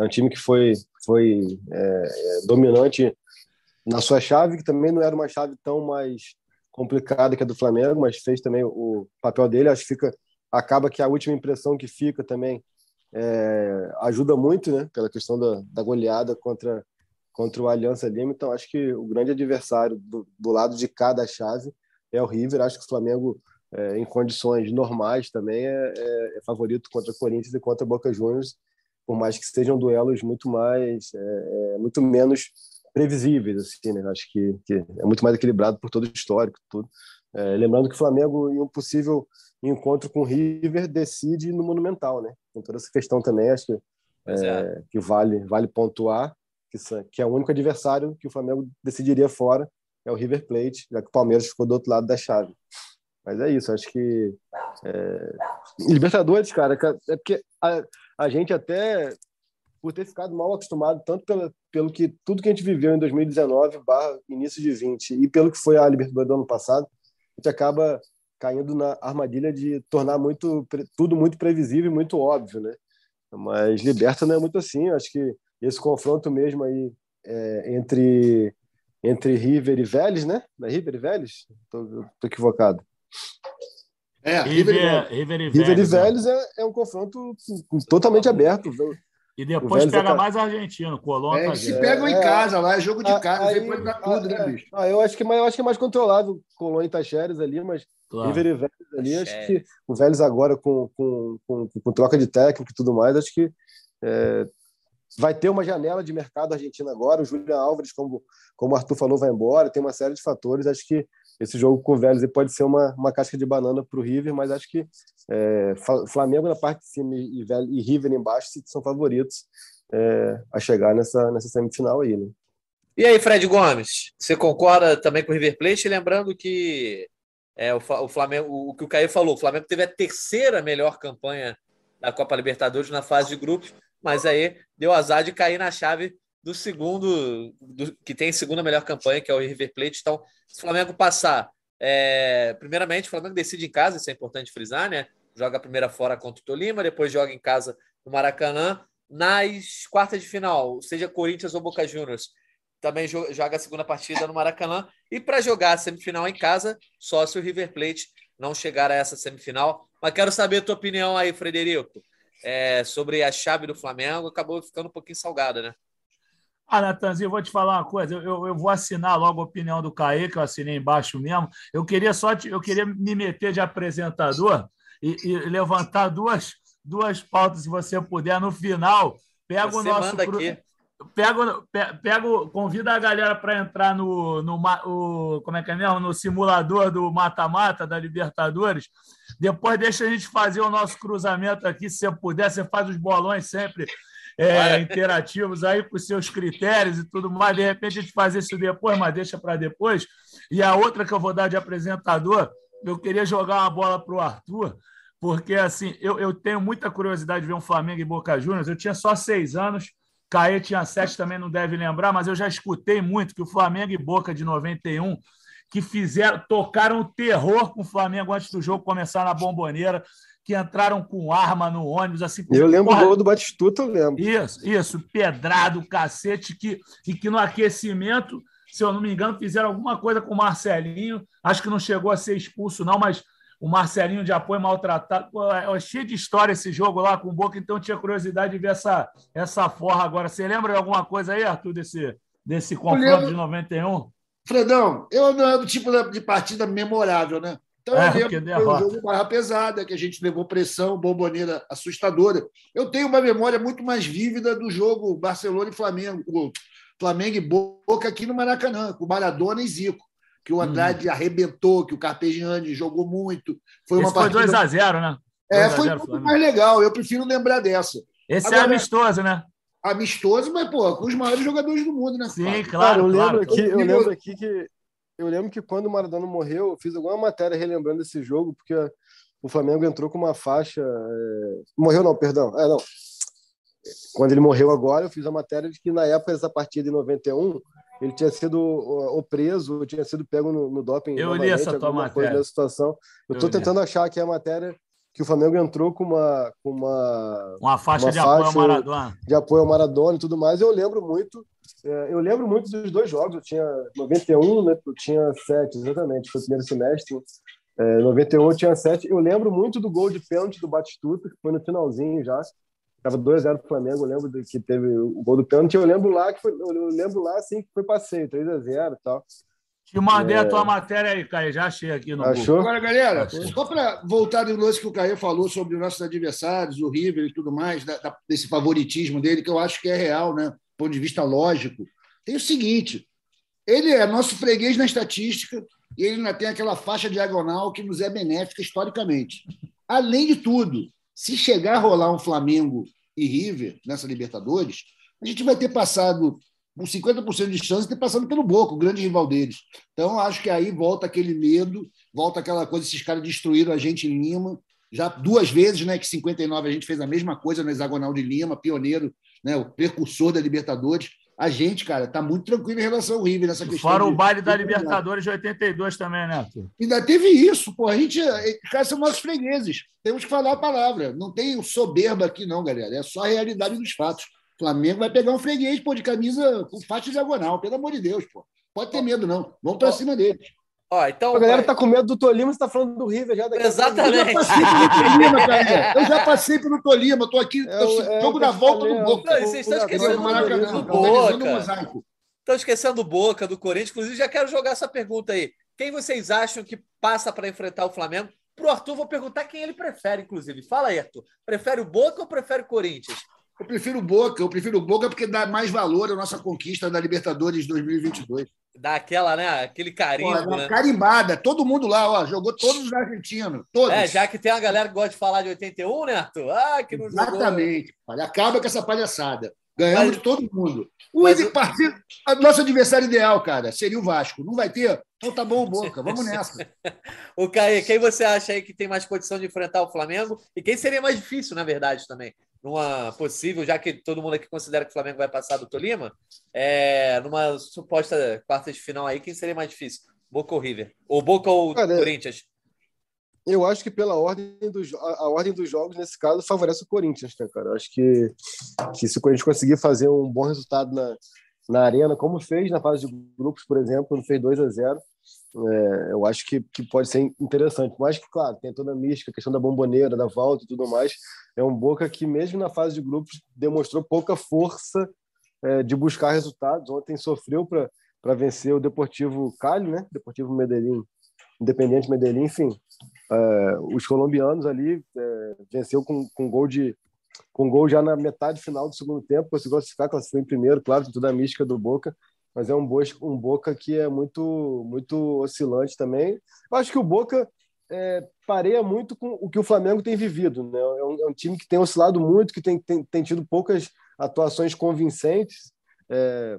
É um time que foi, foi é, é, dominante na sua chave, que também não era uma chave tão mais complicada que a do Flamengo, mas fez também o papel dele. Acho que fica, acaba que a última impressão que fica também é, ajuda muito, né? Pela questão da, da goleada contra contra o Aliança Lima. Então acho que o grande adversário do, do lado de cada chave é o River. Acho que o Flamengo, é, em condições normais, também é, é, é, favorito contra o Corinthians e contra o Boca Juniors, por mais que sejam duelos muito mais, é, muito menos previsíveis. Assim, né? Acho que, que, é muito mais equilibrado por todo o histórico. Tudo. lembrando que o Flamengo, em um possível encontro com o River, decide no Monumental. Né? Tem toda essa questão também, acho que, que vale, vale pontuar. Que, que é o único adversário que o Flamengo decidiria fora, é o River Plate, já que o Palmeiras ficou do outro lado da chave. Mas é isso, acho que. É... Libertadores, cara, é porque a, a gente até por ter ficado mal acostumado, tanto pelo, pelo que tudo que a gente viveu em 2019, barra início de 20, e pelo que foi a Libertadores do ano passado, a gente acaba caindo na armadilha de tornar muito tudo muito previsível e muito óbvio, né? Mas Liberta não é muito assim. Acho que esse confronto mesmo aí é, entre entre River e Vélez, né? Não é River e Vélez? Tô, tô equivocado. É, River, River, River e Vélez, River e Vélez é, é um confronto totalmente aberto. E depois pega mais argentino, Colômbia. É, eles se pegam é, em casa lá, é jogo de casa, aí, depois dá tudo, né, bicho? Ah, eu acho que eu acho que é mais controlável Colômbia e Tacheres ali, mas claro. River e Vélez ali, acho que o Vélez agora com, com, com, com, troca de técnico e tudo mais, acho que é, vai ter uma janela de mercado argentino agora. O Julian Álvares, como, como o Arthur falou, vai embora. Tem uma série de fatores. Acho que esse jogo com o Vélez pode ser uma, uma casca de banana para o River, mas acho que é, Flamengo na parte de cima e, e River embaixo são favoritos é, a chegar nessa, nessa semifinal aí. Né? E aí, Fred Gomes, você concorda também com o River Plate? Lembrando que é, o, o Flamengo, o que o Caio falou, o Flamengo teve a terceira melhor campanha da Copa Libertadores na fase de grupos, mas aí deu azar de cair na chave do segundo, do, que tem segunda melhor campanha, que é o River Plate. Então, se o Flamengo passar, é, primeiramente, o Flamengo decide em casa, isso é importante frisar, né? Joga a primeira fora contra o Tolima, depois joga em casa no Maracanã. Nas quartas de final, seja Corinthians ou Boca Juniors, também joga a segunda partida no Maracanã. E para jogar a semifinal em casa, só se o River Plate não chegar a essa semifinal. Mas quero saber a tua opinião aí, Frederico, é, sobre a chave do Flamengo. Acabou ficando um pouquinho salgada, né? Ah, Natanzinho, eu vou te falar uma coisa. Eu, eu, vou assinar logo a opinião do Caê, que eu assinei embaixo mesmo. Eu queria só te, eu queria me meter de apresentador e, e, levantar duas, duas pautas, se você puder. No final, pega você o nosso. Manda aqui. Pega, pega, convida a galera para entrar no, no o, como é que é mesmo? no simulador do mata-mata da Libertadores. Depois deixa a gente fazer o nosso cruzamento aqui, se você puder, você faz os bolões sempre é, interativos aí com seus critérios e tudo mais. De repente a gente faz isso depois, mas deixa para depois. E a outra que eu vou dar de apresentador, eu queria jogar uma bola para o Arthur, porque assim, eu, eu tenho muita curiosidade de ver um Flamengo e Boca Juniors. Eu tinha só seis anos, Caê tinha sete, também não deve lembrar, mas eu já escutei muito que o Flamengo e Boca de 91 que fizeram, tocaram o terror com o Flamengo antes do jogo começar na bomboneira que entraram com arma no ônibus. assim. Eu lembro do gol do Batistuta, eu lembro. Isso, isso, pedrado, cacete, que, e que no aquecimento, se eu não me engano, fizeram alguma coisa com o Marcelinho. Acho que não chegou a ser expulso, não, mas o Marcelinho de apoio maltratado. Pô, é, é cheio de história esse jogo lá com o Boca, então tinha curiosidade de ver essa, essa forra agora. Você lembra de alguma coisa aí, Arthur, desse, desse confronto de 91? Fredão, eu não é do tipo de partida memorável, né? Então, é, eu lembro foi um jogo barra pesada, que a gente levou pressão, bomboneira assustadora. Eu tenho uma memória muito mais vívida do jogo Barcelona e Flamengo, Flamengo e Boca aqui no Maracanã, com Maradona e Zico, que o hum. Andrade hum. arrebentou, que o Carpegiani jogou muito. Foi uma Esse partida... foi 2x0, né? É, foi muito mais legal. Eu prefiro lembrar dessa. Esse é Agora, é amistoso, né? Amistoso, mas, pô, com os maiores jogadores do mundo, né? Sim, claro. eu, lembro claro. Aqui, eu lembro aqui que eu lembro que quando o Maradona morreu, eu fiz alguma matéria relembrando esse jogo, porque o Flamengo entrou com uma faixa. É... Morreu, não, perdão. É, não. Quando ele morreu agora, eu fiz a matéria de que na época dessa partida em 91, ele tinha sido ou preso, ou tinha sido pego no, no doping. Eu li essa tua matéria. Situação. Eu estou tentando achar aqui a matéria que o Flamengo entrou com uma com uma uma faixa uma de faixa apoio ao Maradona, de apoio ao Maradona e tudo mais. Eu lembro muito é, eu lembro muito dos dois jogos. Eu tinha 91, né? Eu tinha 7, exatamente. Foi o primeiro semestre. É, 91 eu tinha 7. Eu lembro muito do gol de pênalti do Batistuta, que foi no finalzinho já. Tava 2x0 pro Flamengo. Eu lembro que teve o gol do pênalti. Eu lembro lá que foi, eu lembro lá assim que foi passeio, 3x0 e tal. Te mandei é... a tua matéria aí, Caio. Já achei aqui no Achou? Agora, galera, só para voltar no lance que o Caio falou sobre os nossos adversários, o River e tudo mais, da, da, desse favoritismo dele, que eu acho que é real, né? ponto de vista lógico, tem o seguinte: ele é nosso freguês na estatística e ele ainda tem aquela faixa diagonal que nos é benéfica historicamente. Além de tudo, se chegar a rolar um Flamengo e River nessa Libertadores, a gente vai ter passado com 50% de chance de ter passado pelo Boca, o grande rival deles. Então, acho que aí volta aquele medo, volta aquela coisa, esses caras destruíram a gente em Lima. já duas vezes, né? Que 59 a gente fez a mesma coisa no Hexagonal de Lima, pioneiro, né? O precursor da Libertadores. A gente, cara, tá muito tranquilo em relação ao River nessa questão. Fora de... o baile da Libertadores de 82 também, né, Arthur? Ainda teve isso, pô. A gente, cara, são nossos fregueses. Temos que falar a palavra. Não tem soberba aqui, não, galera. É só a realidade dos fatos. O Flamengo vai pegar um freguês, pô, de camisa com faixa diagonal, pelo amor de Deus, pô. Pode ter medo, não. Vamos para cima deles. Ó, então, a galera tá com medo do Tolima, você tá falando do River já daqui Exatamente. Eu já passei pelo Tolima, cara. [LAUGHS] Eu já passei pelo Tolima, tô aqui, é, é, jogo da volta do Boca. Não, vocês estão esquecendo do, do Boca. Estão esquecendo do Boca, do Corinthians. Inclusive, já quero jogar essa pergunta aí. Quem vocês acham que passa para enfrentar o Flamengo? Pro Arthur, vou perguntar quem ele prefere, inclusive. Fala aí, Arthur. Prefere o Boca ou prefere o Corinthians? Eu prefiro o Boca, eu prefiro o Boca porque dá mais valor à nossa conquista da Libertadores 2022. Dá aquela, né? Aquele carimbo, Pô, né? Carimbada. Todo mundo lá, ó, jogou todos os argentinos. Todos. É, já que tem uma galera que gosta de falar de 81, né, Arthur? Ah, que não Exatamente. Jogou. Acaba com essa palhaçada. Ganhamos Mas... de todo mundo. O mas... partir, a nosso adversário ideal, cara, seria o Vasco. Não vai ter? Então tá bom, Boca. Vamos [LAUGHS] nessa. o Caê, quem você acha aí que tem mais condição de enfrentar o Flamengo? E quem seria mais difícil, na verdade, também? Numa possível, já que todo mundo aqui considera que o Flamengo vai passar do Tolima, é, numa suposta quarta de final aí, quem seria mais difícil? Boca ou River? Ou Boca ou Cara, Corinthians? Eu acho que pela ordem dos, a, a, ordem dos jogos, nesse caso, favorece o Corinthians, né, cara? Eu acho que, que se o Corinthians conseguir fazer um bom resultado na, na arena, como fez na fase de grupos, por exemplo, quando fez 2 a 0 é, eu acho que, que pode ser interessante. Mas que, claro, tem toda a mística, a questão da bomboneira, da volta e tudo mais. É um Boca que, mesmo na fase de grupos, demonstrou pouca força é, de buscar resultados. Ontem sofreu para vencer o Deportivo Cali, né? Deportivo Medellín, Independente Medellín, enfim. É, os colombianos ali é, venceu com, com gol de com gol já na metade final do segundo tempo, conseguiu classificar, classificou em primeiro, claro, toda a mística do Boca mas é um, um Boca que é muito muito oscilante também. Eu acho que o Boca é, pareia muito com o que o Flamengo tem vivido. Né? É, um, é um time que tem oscilado muito, que tem, tem, tem tido poucas atuações convincentes, é,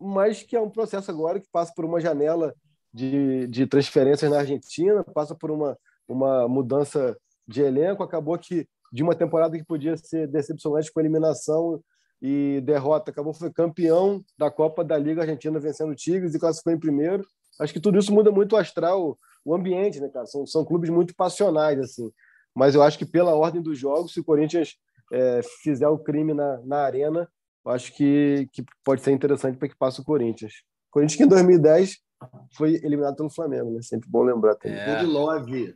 mas que é um processo agora que passa por uma janela de, de transferências na Argentina, passa por uma, uma mudança de elenco. Acabou que de uma temporada que podia ser decepcionante com a eliminação e derrota, acabou foi campeão da Copa da Liga Argentina vencendo o Tigres e classificou em primeiro. Acho que tudo isso muda muito o astral, o ambiente, né, cara? São, são clubes muito passionais, assim. Mas eu acho que pela ordem dos jogos, se o Corinthians é, fizer o crime na, na arena, eu acho que, que pode ser interessante para que passe o Corinthians. O Corinthians que em 2010 foi eliminado pelo Flamengo, né? Sempre bom lembrar também. É.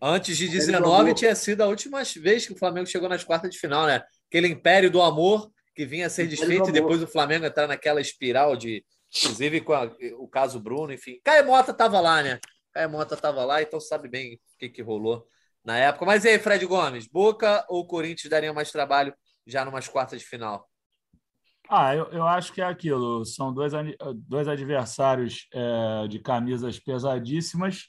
Antes de 19 tinha sido a última vez que o Flamengo chegou nas quartas de final, né? Aquele império do amor que vinha a ser desfeito e depois o Flamengo entrar naquela espiral de, inclusive com a, o caso Bruno, enfim. Caio Mota estava lá, né? Caio Mota estava lá, então sabe bem o que, que rolou na época. Mas e aí, Fred Gomes, Boca ou Corinthians dariam mais trabalho já numas quartas de final? Ah, eu, eu acho que é aquilo. São dois, dois adversários é, de camisas pesadíssimas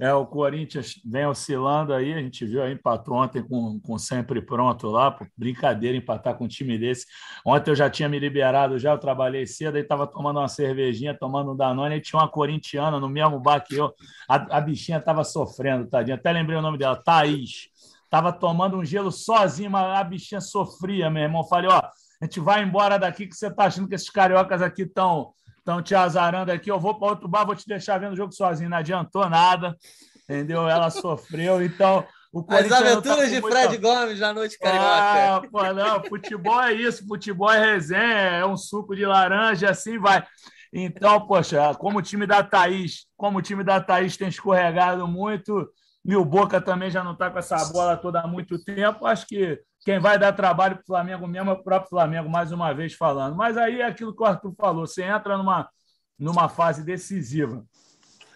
é, o Corinthians vem oscilando aí, a gente viu aí, empatou ontem com, com sempre pronto lá, brincadeira empatar com um time desse. Ontem eu já tinha me liberado, já eu trabalhei cedo, aí estava tomando uma cervejinha, tomando um Danone, e tinha uma corintiana no mesmo bar que eu, a, a bichinha estava sofrendo, tadinha, até lembrei o nome dela, Thaís. Estava tomando um gelo sozinha, mas a bichinha sofria, meu irmão. Falei, ó, a gente vai embora daqui que você está achando que esses cariocas aqui estão Estão te azarando aqui, eu vou para outro bar, vou te deixar vendo o jogo sozinho. Não adiantou nada, entendeu? Ela sofreu, então. O As aventuras tá de Fred Gomes na noite carioca. Ah, pô, não, futebol é isso, futebol é resenha, é um suco de laranja, assim vai. Então, poxa, como o time da Thaís, como o time da Thaís tem escorregado muito, e o Boca também já não está com essa bola toda há muito tempo, acho que quem vai dar trabalho para o Flamengo mesmo é o próprio Flamengo, mais uma vez falando. Mas aí é aquilo que o Arthur falou: você entra numa, numa fase decisiva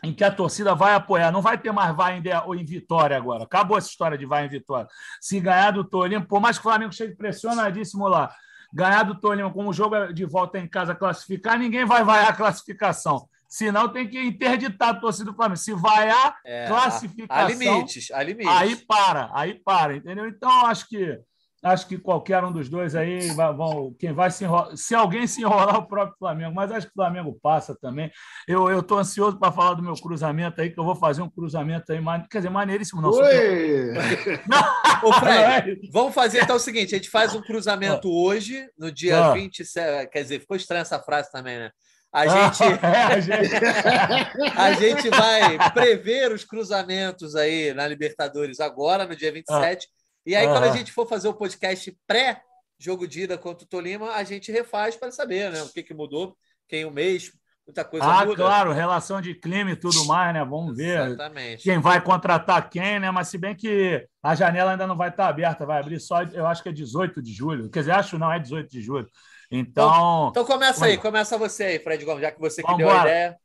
em que a torcida vai apoiar, não vai ter mais vai em, em Vitória agora. Acabou essa história de vai em Vitória. Se ganhar do Tolima, por mais que o Flamengo chegue pressionadíssimo lá, ganhar do Tolima, como o jogo é de volta em casa classificar, ninguém vai vaiar a classificação. Senão tem que interditar a torcida do Flamengo. Se vaiar, é, classificação. Há limites, há limites. Aí para, aí para, entendeu? Então, acho que acho que qualquer um dos dois aí vai, vão, quem vai se enrolar, se alguém se enrolar [LAUGHS] o próprio Flamengo, mas acho que o Flamengo passa também. Eu eu tô ansioso para falar do meu cruzamento aí que eu vou fazer um cruzamento aí, quer dizer, maneiríssimo não. Oi! [LAUGHS] Ô, Fred, [LAUGHS] vamos fazer então o seguinte, a gente faz um cruzamento hoje, no dia Ah. 27, quer dizer, ficou estranha essa frase também, né? A gente É, a gente- A gente vai prever os cruzamentos aí na Libertadores agora, no dia 27. E aí, Aham. quando a gente for fazer o podcast pré-jogo de ida contra o Tolima, a gente refaz para saber né, o que, que mudou, quem o mês, muita coisa Ah, muda. claro, relação de clima e tudo mais, né? Vamos ver Exatamente. quem vai contratar quem, né? Mas se bem que a janela ainda não vai estar aberta, vai abrir só, eu acho que é 18 de julho. Quer dizer, acho não, é 18 de julho. Então, Então começa aí, começa você aí, Fred Gomes, já que você que deu a ideia.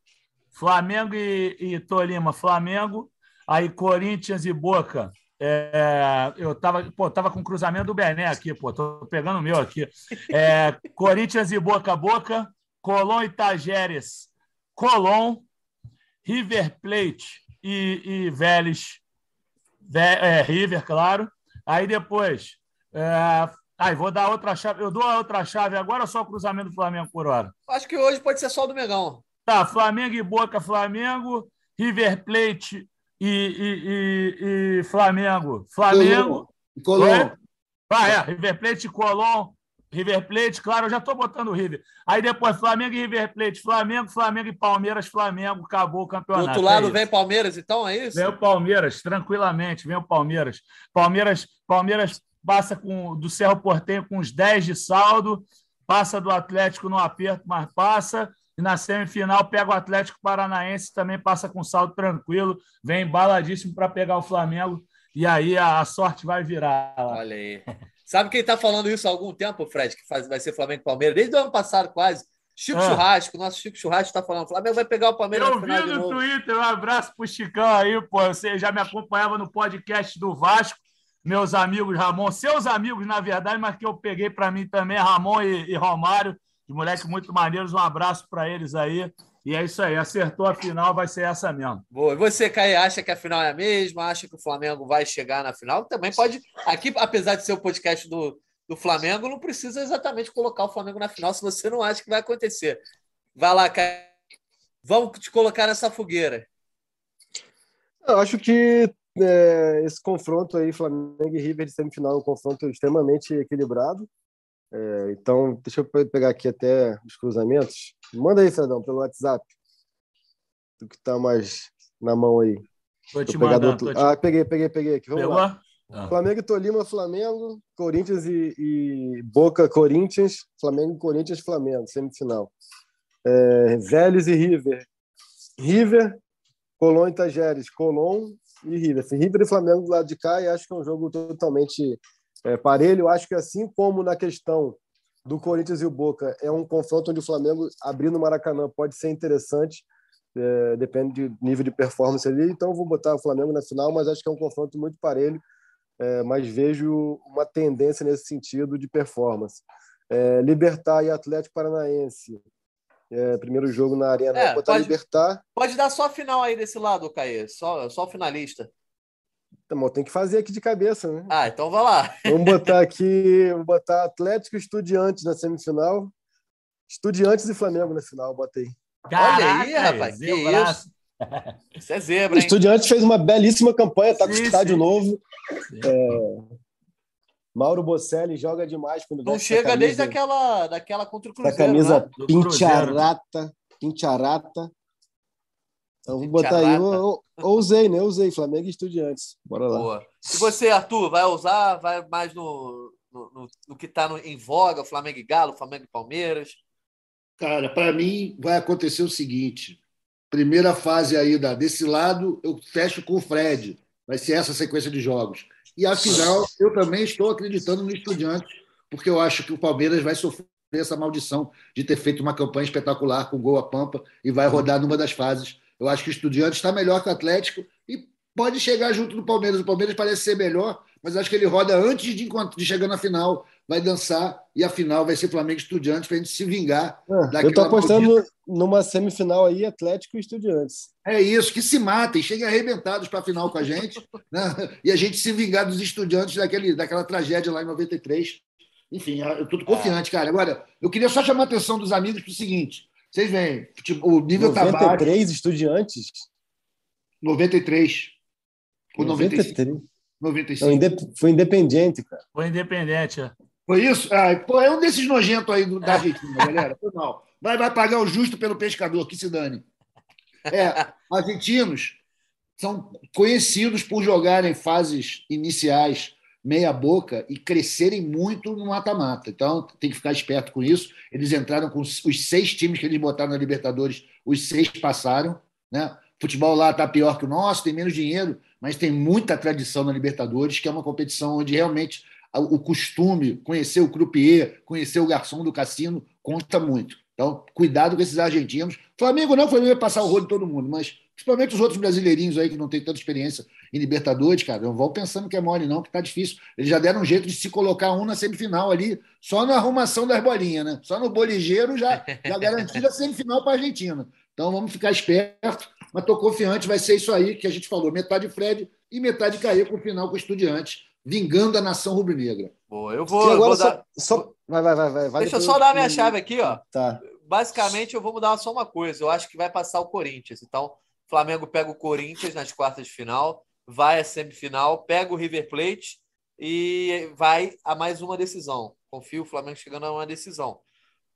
Flamengo e, e Tolima, Flamengo, aí Corinthians e Boca. É, eu tava, pô, tava com o cruzamento do Bené aqui, pô, tô pegando o meu aqui. É, [LAUGHS] Corinthians e Boca, Boca, Colón e Tajeres, Colón, River Plate e, e Vélez, Vé- é, River, claro. Aí depois, é, aí vou dar outra chave, eu dou a outra chave agora só o cruzamento do Flamengo por hora? Acho que hoje pode ser só o do Megão. Tá, Flamengo e Boca, Flamengo, River Plate e, e- e- e Flamengo. Flamengo. Colom. Ah, é, River Plate e Colón. River Plate, claro, eu já estou botando o River. Aí depois Flamengo e River Plate, Flamengo, Flamengo e Palmeiras, Flamengo, acabou o Do campeonato. outro lado é vem Palmeiras, então, é isso? Vem o Palmeiras, tranquilamente, vem o Palmeiras. Palmeiras, Palmeiras passa com do Cerro Portenho com uns 10 de saldo, passa do Atlético no aperto, mas passa. E na semifinal pega o Atlético Paranaense, também passa com saldo tranquilo, vem embaladíssimo para pegar o Flamengo. E aí a, a sorte vai virar. lá. Olha aí. Sabe quem está falando isso há algum tempo, Fred, que faz- vai ser Flamengo e Palmeiras? Desde o ano passado, quase. Chico Ah. Churrasco, nosso Chico Churrasco está falando. Flamengo vai pegar o Palmeiras Eu vi no. Twitter, um abraço pro Chicão aí, pô. Você já me acompanhava no podcast do Vasco, meus amigos Ramon, seus amigos, na verdade, mas que eu peguei para mim também, Ramon e, e Romário, de moleque muito maneiros. Um abraço para eles aí. E é isso aí, acertou a final, vai ser essa mesmo. Boa. E você, Caio, acha que a final é a mesma? Acha que o Flamengo vai chegar na final? Também pode. Aqui, apesar de ser o podcast do, do Flamengo, não precisa exatamente colocar o Flamengo na final se você não acha que vai acontecer. Vai lá, Caio. Vamos te colocar nessa fogueira. Eu acho que é, esse confronto aí, Flamengo e River de semifinal, é um confronto extremamente equilibrado. É, então, deixa eu pe- pegar aqui até os cruzamentos. Manda aí, Fredão, pelo WhatsApp. Tu que tá mais na mão aí. Tô te do mandando. outro- Tô te... Ah, peguei, peguei, peguei aqui. Vamos Pegou? lá. Ah. Flamengo e Tolima, Flamengo, Corinthians e, e Boca, Corinthians, Flamengo, Corinthians, Flamengo, semifinal. É, Vélez e River. River, Colón e Tajeres, Colón e River. River e Flamengo do lado de cá, e acho que é um jogo totalmente é, parelho. Eu acho que assim como na questão do Corinthians e o Boca, é um confronto onde o Flamengo abrindo o Maracanã pode ser interessante, é, depende do nível de performance ali. Então, eu vou botar o Flamengo na final, mas acho que é um confronto muito parelho é, mas vejo uma tendência nesse sentido de performance. É, Libertar e Atlético Paranaense. É, primeiro jogo na Arena. É, botar pode- Libertar. Pode dar só a final aí desse lado, Caio. Só, só o finalista. Tá tem que fazer aqui de cabeça, né? Ah, então vai lá. Vamos botar aqui, vou botar Atlético e Estudiantes na semifinal. Estudiantes e Flamengo na final, botei. Olha aí, Caraca, rapaz, que Braço. Isso é zebra, O hein? Estudiantes fez uma belíssima campanha, tá com Sim, estádio sim. novo. É, Mauro Bocelli joga demais quando Não chega camisa- desde aquela, daquela contra o da Cruzeiro, camisa né? Pincharata. Então vou botar aí, eu, eu, eu usei, né? Eu usei Flamengo e Estudiantes. Bora lá. Boa. E você, Arthur, vai usar? Vai mais no, no, no- no que está em voga, Flamengo e Galo, Flamengo e Palmeiras? Cara, para mim vai acontecer o seguinte: primeira fase aí da, desse lado, eu fecho com o Fred. Vai ser essa sequência de jogos. E afinal, eu também estou acreditando no Estudiantes, porque eu acho que o Palmeiras vai sofrer essa maldição de ter feito uma campanha espetacular com gol a pampa e vai rodar numa das fases. Eu acho que o Estudiantes está melhor que o Atlético e pode chegar junto do Palmeiras. O Palmeiras parece ser melhor, mas acho que ele roda antes de, de chegar na final, vai dançar e a final vai ser Flamengo Estudiantes para a gente se vingar. É, eu estou apostando maldita. numa semifinal aí, Atlético e Estudiantes. É isso, que se matem, cheguem arrebentados para a final com a gente, [LAUGHS] né? e a gente se vingar dos estudiantes daquele, daquela tragédia lá em 93. Enfim, eu estou confiante, cara. Agora, eu queria só chamar a atenção dos amigos para o seguinte: vocês veem, tipo, o nível 93 tá 93 estudiantes? 93. Ou 93. 95. Não, foi independente, cara. Foi independente, é. Foi isso? Ah, pô, é um desses nojentos aí do, da [LAUGHS] Argentina, galera. Foi mal. Vai, vai pagar o justo pelo pescador, que se dane. É, argentinos são conhecidos por jogarem fases iniciais meia boca e crescerem muito no mata-mata. Então, tem que ficar esperto com isso. Eles entraram com os seis times que eles botaram na Libertadores, os seis passaram. Né? Futebol lá está pior que o nosso, tem menos dinheiro, mas tem muita tradição na Libertadores, que é uma competição onde realmente o costume, conhecer o croupier, conhecer o garçom do cassino, conta muito. Então, cuidado com esses argentinos. Flamengo não, Flamengo vai passar o rolo de todo mundo, mas principalmente os outros brasileirinhos aí que não têm tanta experiência em Libertadores, cara, não vão pensando que é mole, não, que tá difícil. Eles já deram um jeito de se colocar um na semifinal ali, só na arrumação das bolinhas, né? Só no boligeiro já, já garantiram a semifinal para a Argentina. Então vamos ficar esperto, mas estou confiante, vai ser isso aí que a gente falou: metade Fred e metade cair com o final com o Estudiantes, vingando a nação rubro-negra. Boa, eu vou. agora vou só, dar... só... Vai, vai, vai, vai. Deixa eu só dar minha chave aqui, ó. Tá. Basicamente, eu vou mudar só uma coisa. Eu acho que vai passar o Corinthians. Então, Flamengo pega o Corinthians nas quartas de final, vai à semifinal, pega o River Plate e vai a mais uma decisão. Confio o Flamengo chegando a uma decisão.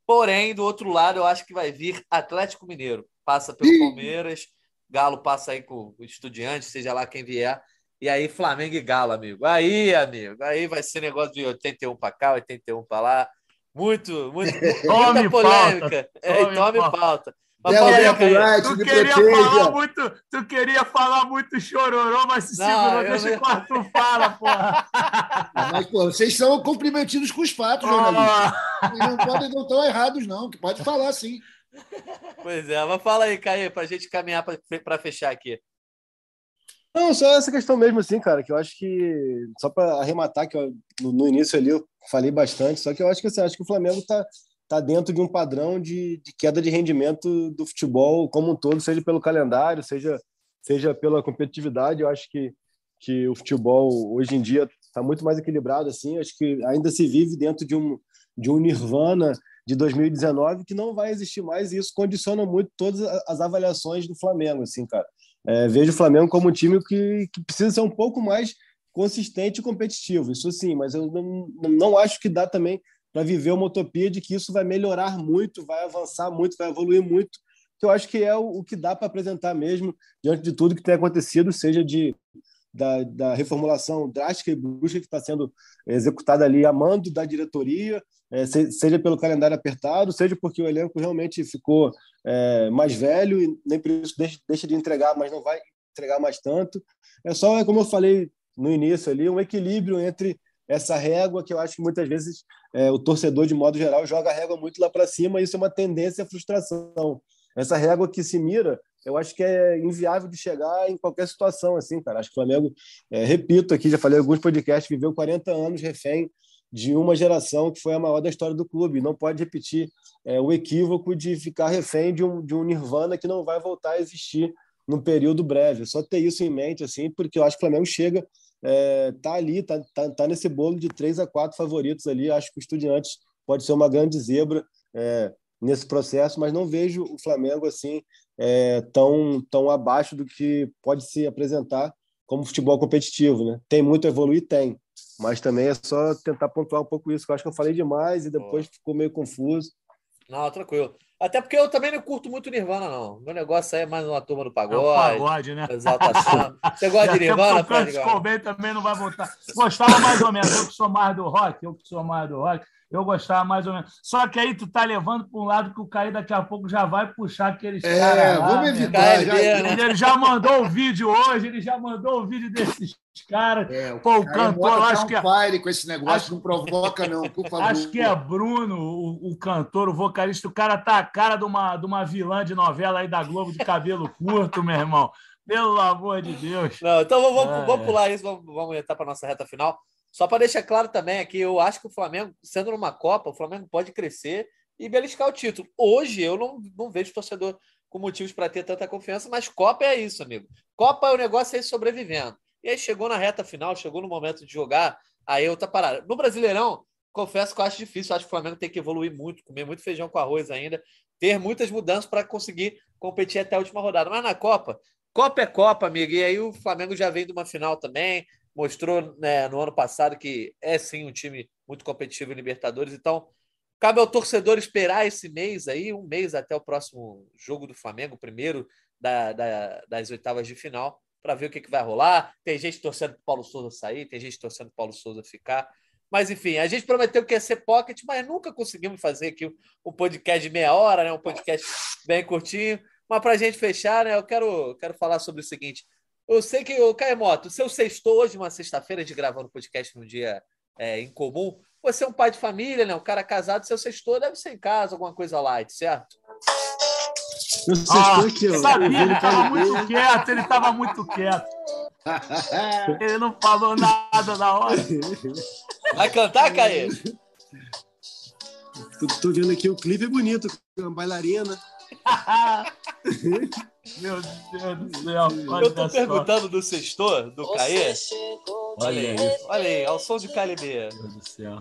Porém, do outro lado, eu acho que vai vir Atlético Mineiro. Passa pelo Palmeiras, Galo passa aí com o Estudiante, seja lá quem vier. E aí, Flamengo e Galo, amigo. Aí, amigo, aí vai ser negócio de 81 para cá, 81 para lá. Muito, muito, [LAUGHS] muita polêmica. Pauta. É, tome, tome pauta. pauta. Tu, queria falar muito, tu queria falar muito chororô, mas se segurou, deixa eu... quarto tu fala, porra. Mas, pô, vocês são comprometidos com os fatos, jornalistas. Oh. Não podem, não estão errados, não, que pode falar sim. Pois é, mas fala aí, Caio, para a gente caminhar para fechar aqui. Não, só essa questão mesmo, assim, cara, que eu acho que, só para arrematar, que eu, no, no, início ali eu falei bastante, só que eu acho que, assim, acho que o Flamengo está está dentro de um padrão de, de, queda de rendimento do futebol como um todo, seja pelo calendário, seja, seja pela competitividade. Eu acho que, que o futebol hoje em dia está muito mais equilibrado. assim. Acho que ainda se vive dentro de um, de um nirvana de 2019 que não vai existir mais e isso condiciona muito todas as avaliações do Flamengo. assim, cara. É, vejo o Flamengo como um time que, que precisa ser um pouco mais consistente e competitivo, isso sim, mas eu não, não acho que dá também para viver uma utopia de que isso vai melhorar muito, vai avançar muito, vai evoluir muito, que eu acho que é o, o que dá para apresentar mesmo diante de tudo que tem acontecido, seja de da, da reformulação drástica e brusca que está sendo executada ali a mando da diretoria, é, seja pelo calendário apertado, seja porque o elenco realmente ficou é, mais velho e nem por isso deixa, deixa de entregar, mas não vai entregar mais tanto. É só, como eu falei no início ali, um equilíbrio entre essa régua que eu acho que muitas vezes é, o torcedor, de modo geral, joga a régua muito lá para cima e isso é uma tendência à frustração. Essa régua que se mira, eu acho que é inviável de chegar em qualquer situação, assim, cara. Acho que o Flamengo, é, repito aqui, já falei em alguns podcasts, viveu 40 anos refém de uma geração que foi a maior da história do clube. Não pode repetir é, o equívoco de ficar refém de um, de um nirvana que não vai voltar a existir num período breve. É só ter isso em mente, assim, porque eu acho que o Flamengo chega é, tá ali, tá, tá, tá, nesse bolo de três a quatro favoritos ali. Acho que o Estudiantes pode ser uma grande zebra é, nesse processo, mas não vejo o Flamengo assim é, tão, tão abaixo do que pode se apresentar como futebol competitivo. Né? Tem muito a evoluir? Tem. Mas também é só tentar pontuar um pouco isso, que eu acho que eu falei demais e depois ficou meio confuso. Não, tranquilo. Até porque eu também não curto muito Nirvana, não. Meu negócio aí é mais uma turma do pagode. É pagode, né? Exaltação. Você gosta [LAUGHS] de Nirvana, O Cobain também não vai voltar. Gostava mais ou menos. Eu que sou mais do rock, eu que sou mais do rock. Eu gostava mais ou menos. Só que aí tu tá levando para um lado que o Caí daqui a pouco já vai puxar aqueles é, caras. Vamos né? evitar. Já, ele, ele já mandou o vídeo hoje, ele já mandou o vídeo desses caras. É, Pô, o cantor, acho que. É... Com esse negócio, acho... não provoca, não, por favor. Acho que é Bruno, o, o, cantor, o vocalista. O cara tá a cara de uma, de uma vilã de novela aí da Globo de cabelo curto, meu irmão. Pelo amor de Deus. Não, então vamos, vamos, vamos pular isso, vamos, vamos entrar para nossa reta final. Só para deixar claro também aqui, eu acho que o Flamengo, sendo numa Copa, o Flamengo pode crescer e beliscar o título. Hoje eu não, não vejo torcedor com motivos para ter tanta confiança, mas Copa é isso, amigo. Copa é o negócio aí sobrevivendo. E aí chegou na reta final, chegou no momento de jogar, aí outra parada. No Brasileirão, confesso que eu acho difícil, eu acho que o Flamengo tem que evoluir muito, comer muito feijão com arroz ainda, ter muitas mudanças para conseguir competir até a última rodada. Mas na Copa, Copa é Copa, amigo. E aí o Flamengo já vem de uma final também, mostrou né, no ano passado que é sim um time muito competitivo em Libertadores. Então, cabe ao torcedor esperar esse mês aí, um mês até o próximo jogo do Flamengo, primeiro da, da, das oitavas de final, para ver o que, que vai rolar. Tem gente torcendo para Paulo Souza sair, tem gente torcendo para Paulo Souza ficar. Mas, enfim, a gente prometeu que ia ser pocket, mas nunca conseguimos fazer aqui um podcast de meia hora, né? um podcast bem curtinho. Mas para a gente fechar, né, eu quero, quero falar sobre o seguinte. Eu sei que, o Caemoto, se eu sextou hoje, uma sexta-feira, de gravando podcast num dia é, incomum, você é um pai de família, né? Um cara casado, seu sextou deve ser em casa, alguma coisa light, certo? Eu ah, aqui, ó. Sabia, ele estava muito quieto, ele estava muito quieto. Ele não falou nada na hora. Vai cantar, Caê? Tô, tô vendo aqui o clipe é bonito, uma bailarina. Meu Deus do céu. Eu tô perguntando do sextor, do Caê. Olha aí, olha aí, ao som de KLB. Meu Deus do céu.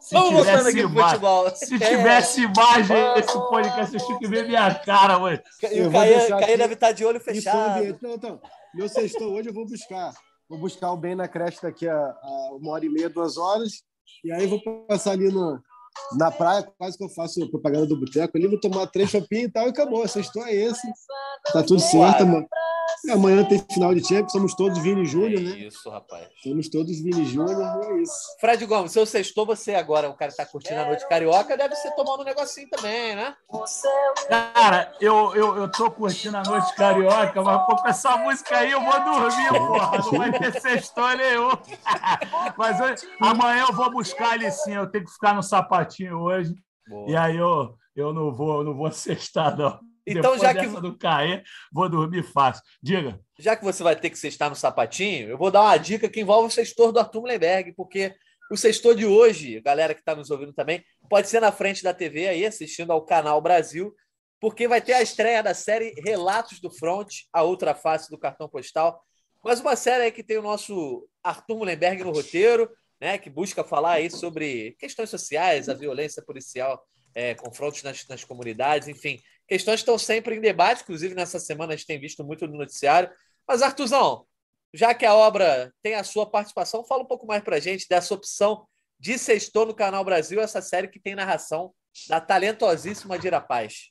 Se Vamos tivesse aqui imagem, futebol. Se é. tivesse imagem esse podcast, eu tinha que ver minha cara, mano. E o Caê, Caê deve estar de olho fechado. Não, então, meu sextor hoje eu vou buscar. Vou buscar o bem na creche daqui a, a uma hora e meia, duas horas. E aí vou passar ali no, na praia, quase que eu faço propaganda do boteco ali, vou tomar três chopinhos e tal, e acabou. Sextou é esse. Tá tudo certo, mano. É, amanhã tem final de Champions, somos todos Vini Júnior, né? Isso, rapaz. Somos todos Vini Júnior, é isso. Fred Gomes, se eu sextou, você agora, o cara que tá curtindo a noite carioca, deve ser tomando um negocinho também, né? Cara, eu, eu, eu tô curtindo a noite carioca, mas pô, com essa música aí eu vou dormir, porra. Não vai ter sextou nenhum. [LAUGHS] mas hoje, amanhã eu vou buscar ele sim, eu tenho que ficar no sapatinho hoje. Boa. E aí eu, eu não vou, eu não vou sextar, não. Então, Depois já que do cair, vou dormir fácil. Diga. Já que você vai ter que sextar no sapatinho, eu vou dar uma dica que envolve o sextor do Arthur Mullenberg, porque o sextor de hoje, galera que está nos ouvindo também, pode ser na frente da TV aí, assistindo ao Canal Brasil, porque vai ter a estreia da série Relatos do Front, a outra face do cartão postal. Mas uma série aí que tem o nosso Arthur Mullenberg no roteiro, né, que busca falar aí sobre questões sociais, a violência policial, é, confrontos nas, nas comunidades, enfim Questões estão sempre em debate, inclusive nessa semana a gente tem visto muito no noticiário. Mas, Artuzão, já que a obra tem a sua participação, fala um pouco mais para a gente dessa opção de sextor no Canal Brasil, essa série que tem narração da talentosíssima Dira Paz.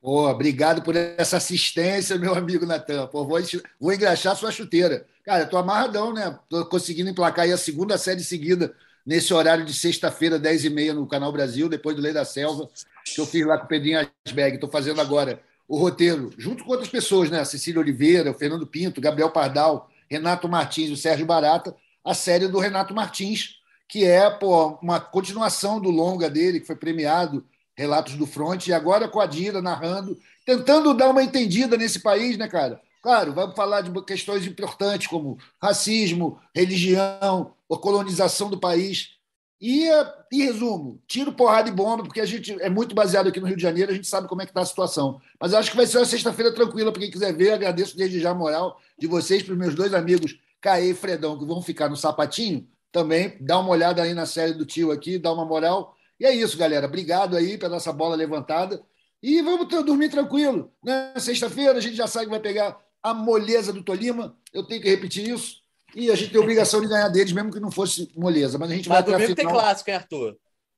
Pô, obrigado por essa assistência, meu amigo Natan. Pô, vou, vou engraxar sua chuteira. Cara, tô amarradão, né? Tô conseguindo emplacar aí a segunda série seguida nesse horário de sexta-feira, 10h30 no Canal Brasil, depois do Lei da Selva que eu fiz lá com o Pedrinho Asberg. Estou fazendo agora o roteiro, junto com outras pessoas, né? A Cecília Oliveira, o Fernando Pinto, Gabriel Pardal, Renato Martins e o Sérgio Barata, a série do Renato Martins, que é pô, uma continuação do longa dele, que foi premiado, Relatos do Fronte, e agora com a Dira narrando, tentando dar uma entendida nesse país, né, cara? Claro, vamos falar de questões importantes como racismo, religião, a colonização do país, e, em resumo, tiro, porrada e bomba, porque a gente é muito baseado aqui no Rio de Janeiro, a gente sabe como é que está a situação. Mas acho que vai ser uma sexta-feira tranquila para quem quiser ver. Agradeço desde já a moral de vocês, para os meus dois amigos, Caê e Fredão, que vão ficar no sapatinho. Também dá uma olhada aí na série do tio aqui, dá uma moral. E é isso, galera. Obrigado aí pela nossa bola levantada. E vamos dormir tranquilo. Né? Sexta-feira a gente já sabe que vai pegar a moleza do Tolima. Eu tenho que repetir isso. E a gente tem obrigação de ganhar deles, mesmo que não fosse moleza. Mas a gente Mas vai domingo tem clássico, hein, Arthur?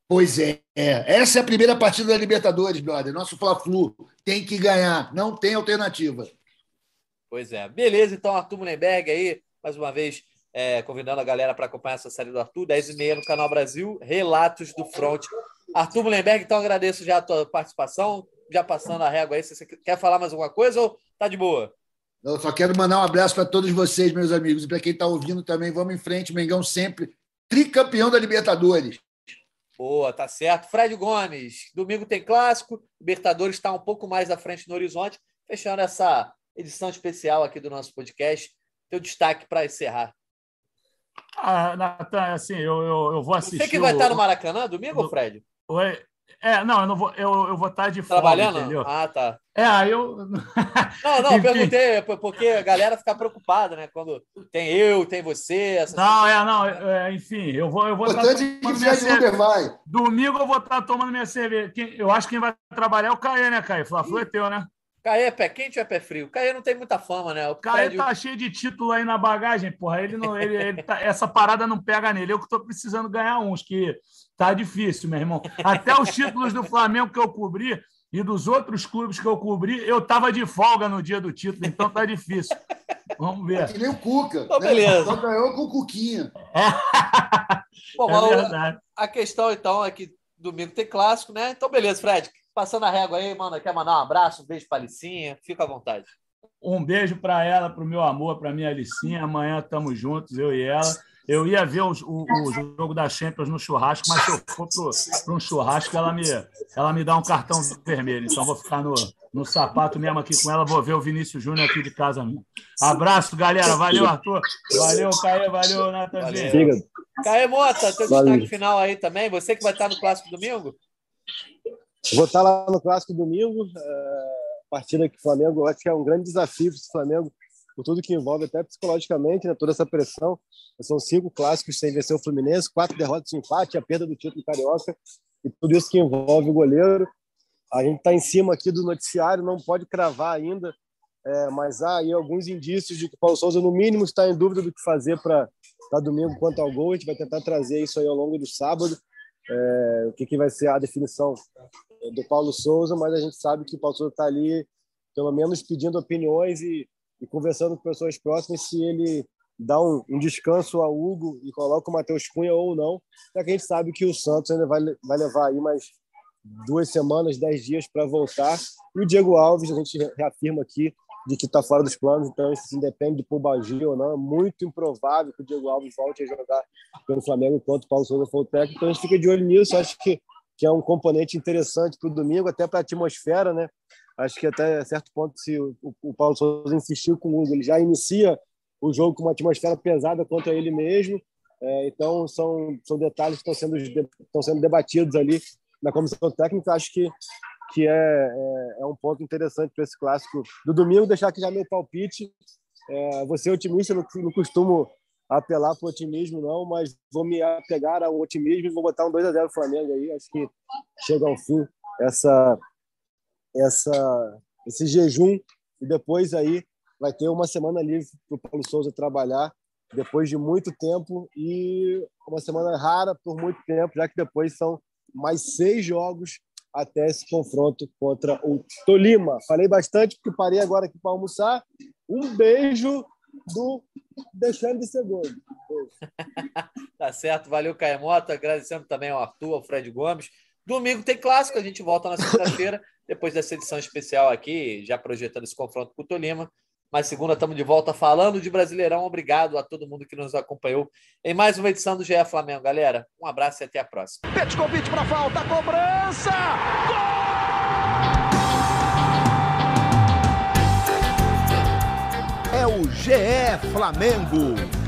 Pois é, é. Essa é a primeira partida da Libertadores, brother. Nosso Fla-Flu tem que ganhar. Não tem alternativa. Pois é. Beleza, então, Arthur Mullenberg aí, mais uma vez, é, convidando a galera para acompanhar essa série do Arthur, 10h30 no Canal Brasil, Relatos do Front. Arthur Mullenberg, então agradeço já a tua participação, já passando a régua aí. Se você quer falar mais alguma coisa ou tá de boa? Eu só quero mandar um abraço para todos vocês, meus amigos, e para quem está ouvindo também. Vamos em frente, Mengão sempre tricampeão da Libertadores. Boa, tá certo. Fred Gomes, domingo tem clássico, Libertadores está um pouco mais à frente no horizonte, fechando essa edição especial aqui do nosso podcast. Teu destaque para encerrar. Ah, Natan, assim, eu, eu, eu vou assistir. Você que vai o... estar no Maracanã domingo, Fred? Oi. É, não, eu não vou, eu, eu vou estar de fora. Trabalhando? Entendeu? Ah, tá. É, aí eu. [LAUGHS] Não, não, perguntei, porque a galera fica preocupada, né? Quando tem eu, tem você. Não, é, não, é, enfim, eu vou. Eu vou estar tomando minha cerveja. Vai. Domingo eu vou estar tomando minha cerveja. Eu acho que quem vai trabalhar é o Caê, né, Caê? Fla-Flu é teu, né? Caê é pé quente ou é pé frio? Caê não tem muita fama, né? O Caê Fred... tá cheio de título aí na bagagem, porra. Ele não, ele, ele tá, essa parada não pega nele. Eu que tô precisando ganhar uns, que tá difícil, meu irmão. Até os títulos do Flamengo que eu cobri e dos outros clubes que eu cobri, eu tava de folga no dia do título, então tá difícil. Vamos ver. É que nem o Cuca. Então, né? beleza. Só ganhou com o Cuquinha. É. Bom, é a questão, então, é que domingo tem clássico, né? Então, beleza, Fred. Passando a régua aí, mano, quer mandar um abraço, um beijo para Alicinha? Fica à vontade. Um beijo para ela, para o meu amor, para minha Alicinha. Amanhã estamos juntos, eu e ela. Eu ia ver o, o, o, jogo da Champions no churrasco, mas se eu for para um churrasco, ela me, ela me dá um cartão vermelho. Então vou ficar no, no sapato mesmo aqui com ela. Vou ver o Vinícius Júnior aqui de casa mesmo. Abraço, galera. Valeu, Arthur. Valeu, Caê. Valeu, Natanzinho. Caê Mota, teu Valeu. destaque final aí também. Você que vai estar no Clássico Domingo? Vou estar lá no Clássico domingo, é, partida que o Flamengo, acho que é um grande desafio para o Flamengo, por tudo que envolve, até psicologicamente, né, toda essa pressão. São cinco clássicos sem vencer o Fluminense, quatro derrotas de empate, a perda do título carioca, e tudo isso que envolve o goleiro. A gente está em cima aqui do noticiário, não pode cravar ainda, é, mas há aí alguns indícios de que o Paulo Souza, no mínimo, está em dúvida do que fazer para domingo quanto ao gol. A gente vai tentar trazer isso aí ao longo do sábado. É, o que, que vai ser a definição do Paulo Souza, mas a gente sabe que o Paulo Souza está ali, pelo menos pedindo opiniões e, e, conversando com pessoas próximas se ele dá um, um, descanso ao Hugo e coloca o Matheus Cunha ou não, já que a gente sabe que o Santos ainda vai, vai levar aí mais duas semanas, dez dias para voltar. E o Diego Alves, a gente reafirma aqui de que está fora dos planos, então isso independe de Pubagi ou não. É muito improvável que o Diego Alves volte a jogar pelo Flamengo enquanto o Paulo Souza for o técnico. Então a gente fica de olho nisso. Acho que que é um componente interessante para o domingo, até para a atmosfera, né? Acho que até certo ponto, se o, o Paulo Souza insistir com o Hugo, ele já inicia o jogo com uma atmosfera pesada contra ele mesmo. É, então, são, são detalhes que estão sendo, estão sendo debatidos ali na comissão técnica. Acho que, que é, é, é um ponto interessante para esse clássico do domingo. Deixar aqui já meu palpite. É, ser otimista, não, não costumo apelar para o otimismo, não, mas vou me apegar ao otimismo e vou botar um 2x0 Flamengo aí. Acho que chega ao fim essa, essa, esse jejum e depois aí vai ter uma semana livre para o Paulo Souza trabalhar depois de muito tempo e uma semana rara por muito tempo, já que depois são mais seis jogos até esse confronto contra o Tolima. Falei bastante porque parei agora aqui para almoçar. Um beijo do deixando de ser gordo. [LAUGHS] tá certo, valeu, Caemota. Agradecendo também ao Arthur, ao Fred Gomes. Domingo tem clássico, a gente volta na segunda-feira, [LAUGHS] depois dessa edição especial aqui, já projetando esse confronto com o Tolima. Mas segunda estamos de volta falando de Brasileirão. Obrigado a todo mundo que nos acompanhou em mais uma edição do GE Flamengo. Galera, um abraço e até a próxima. Pet convite para falta, cobrança! Gol! é o GE Flamengo.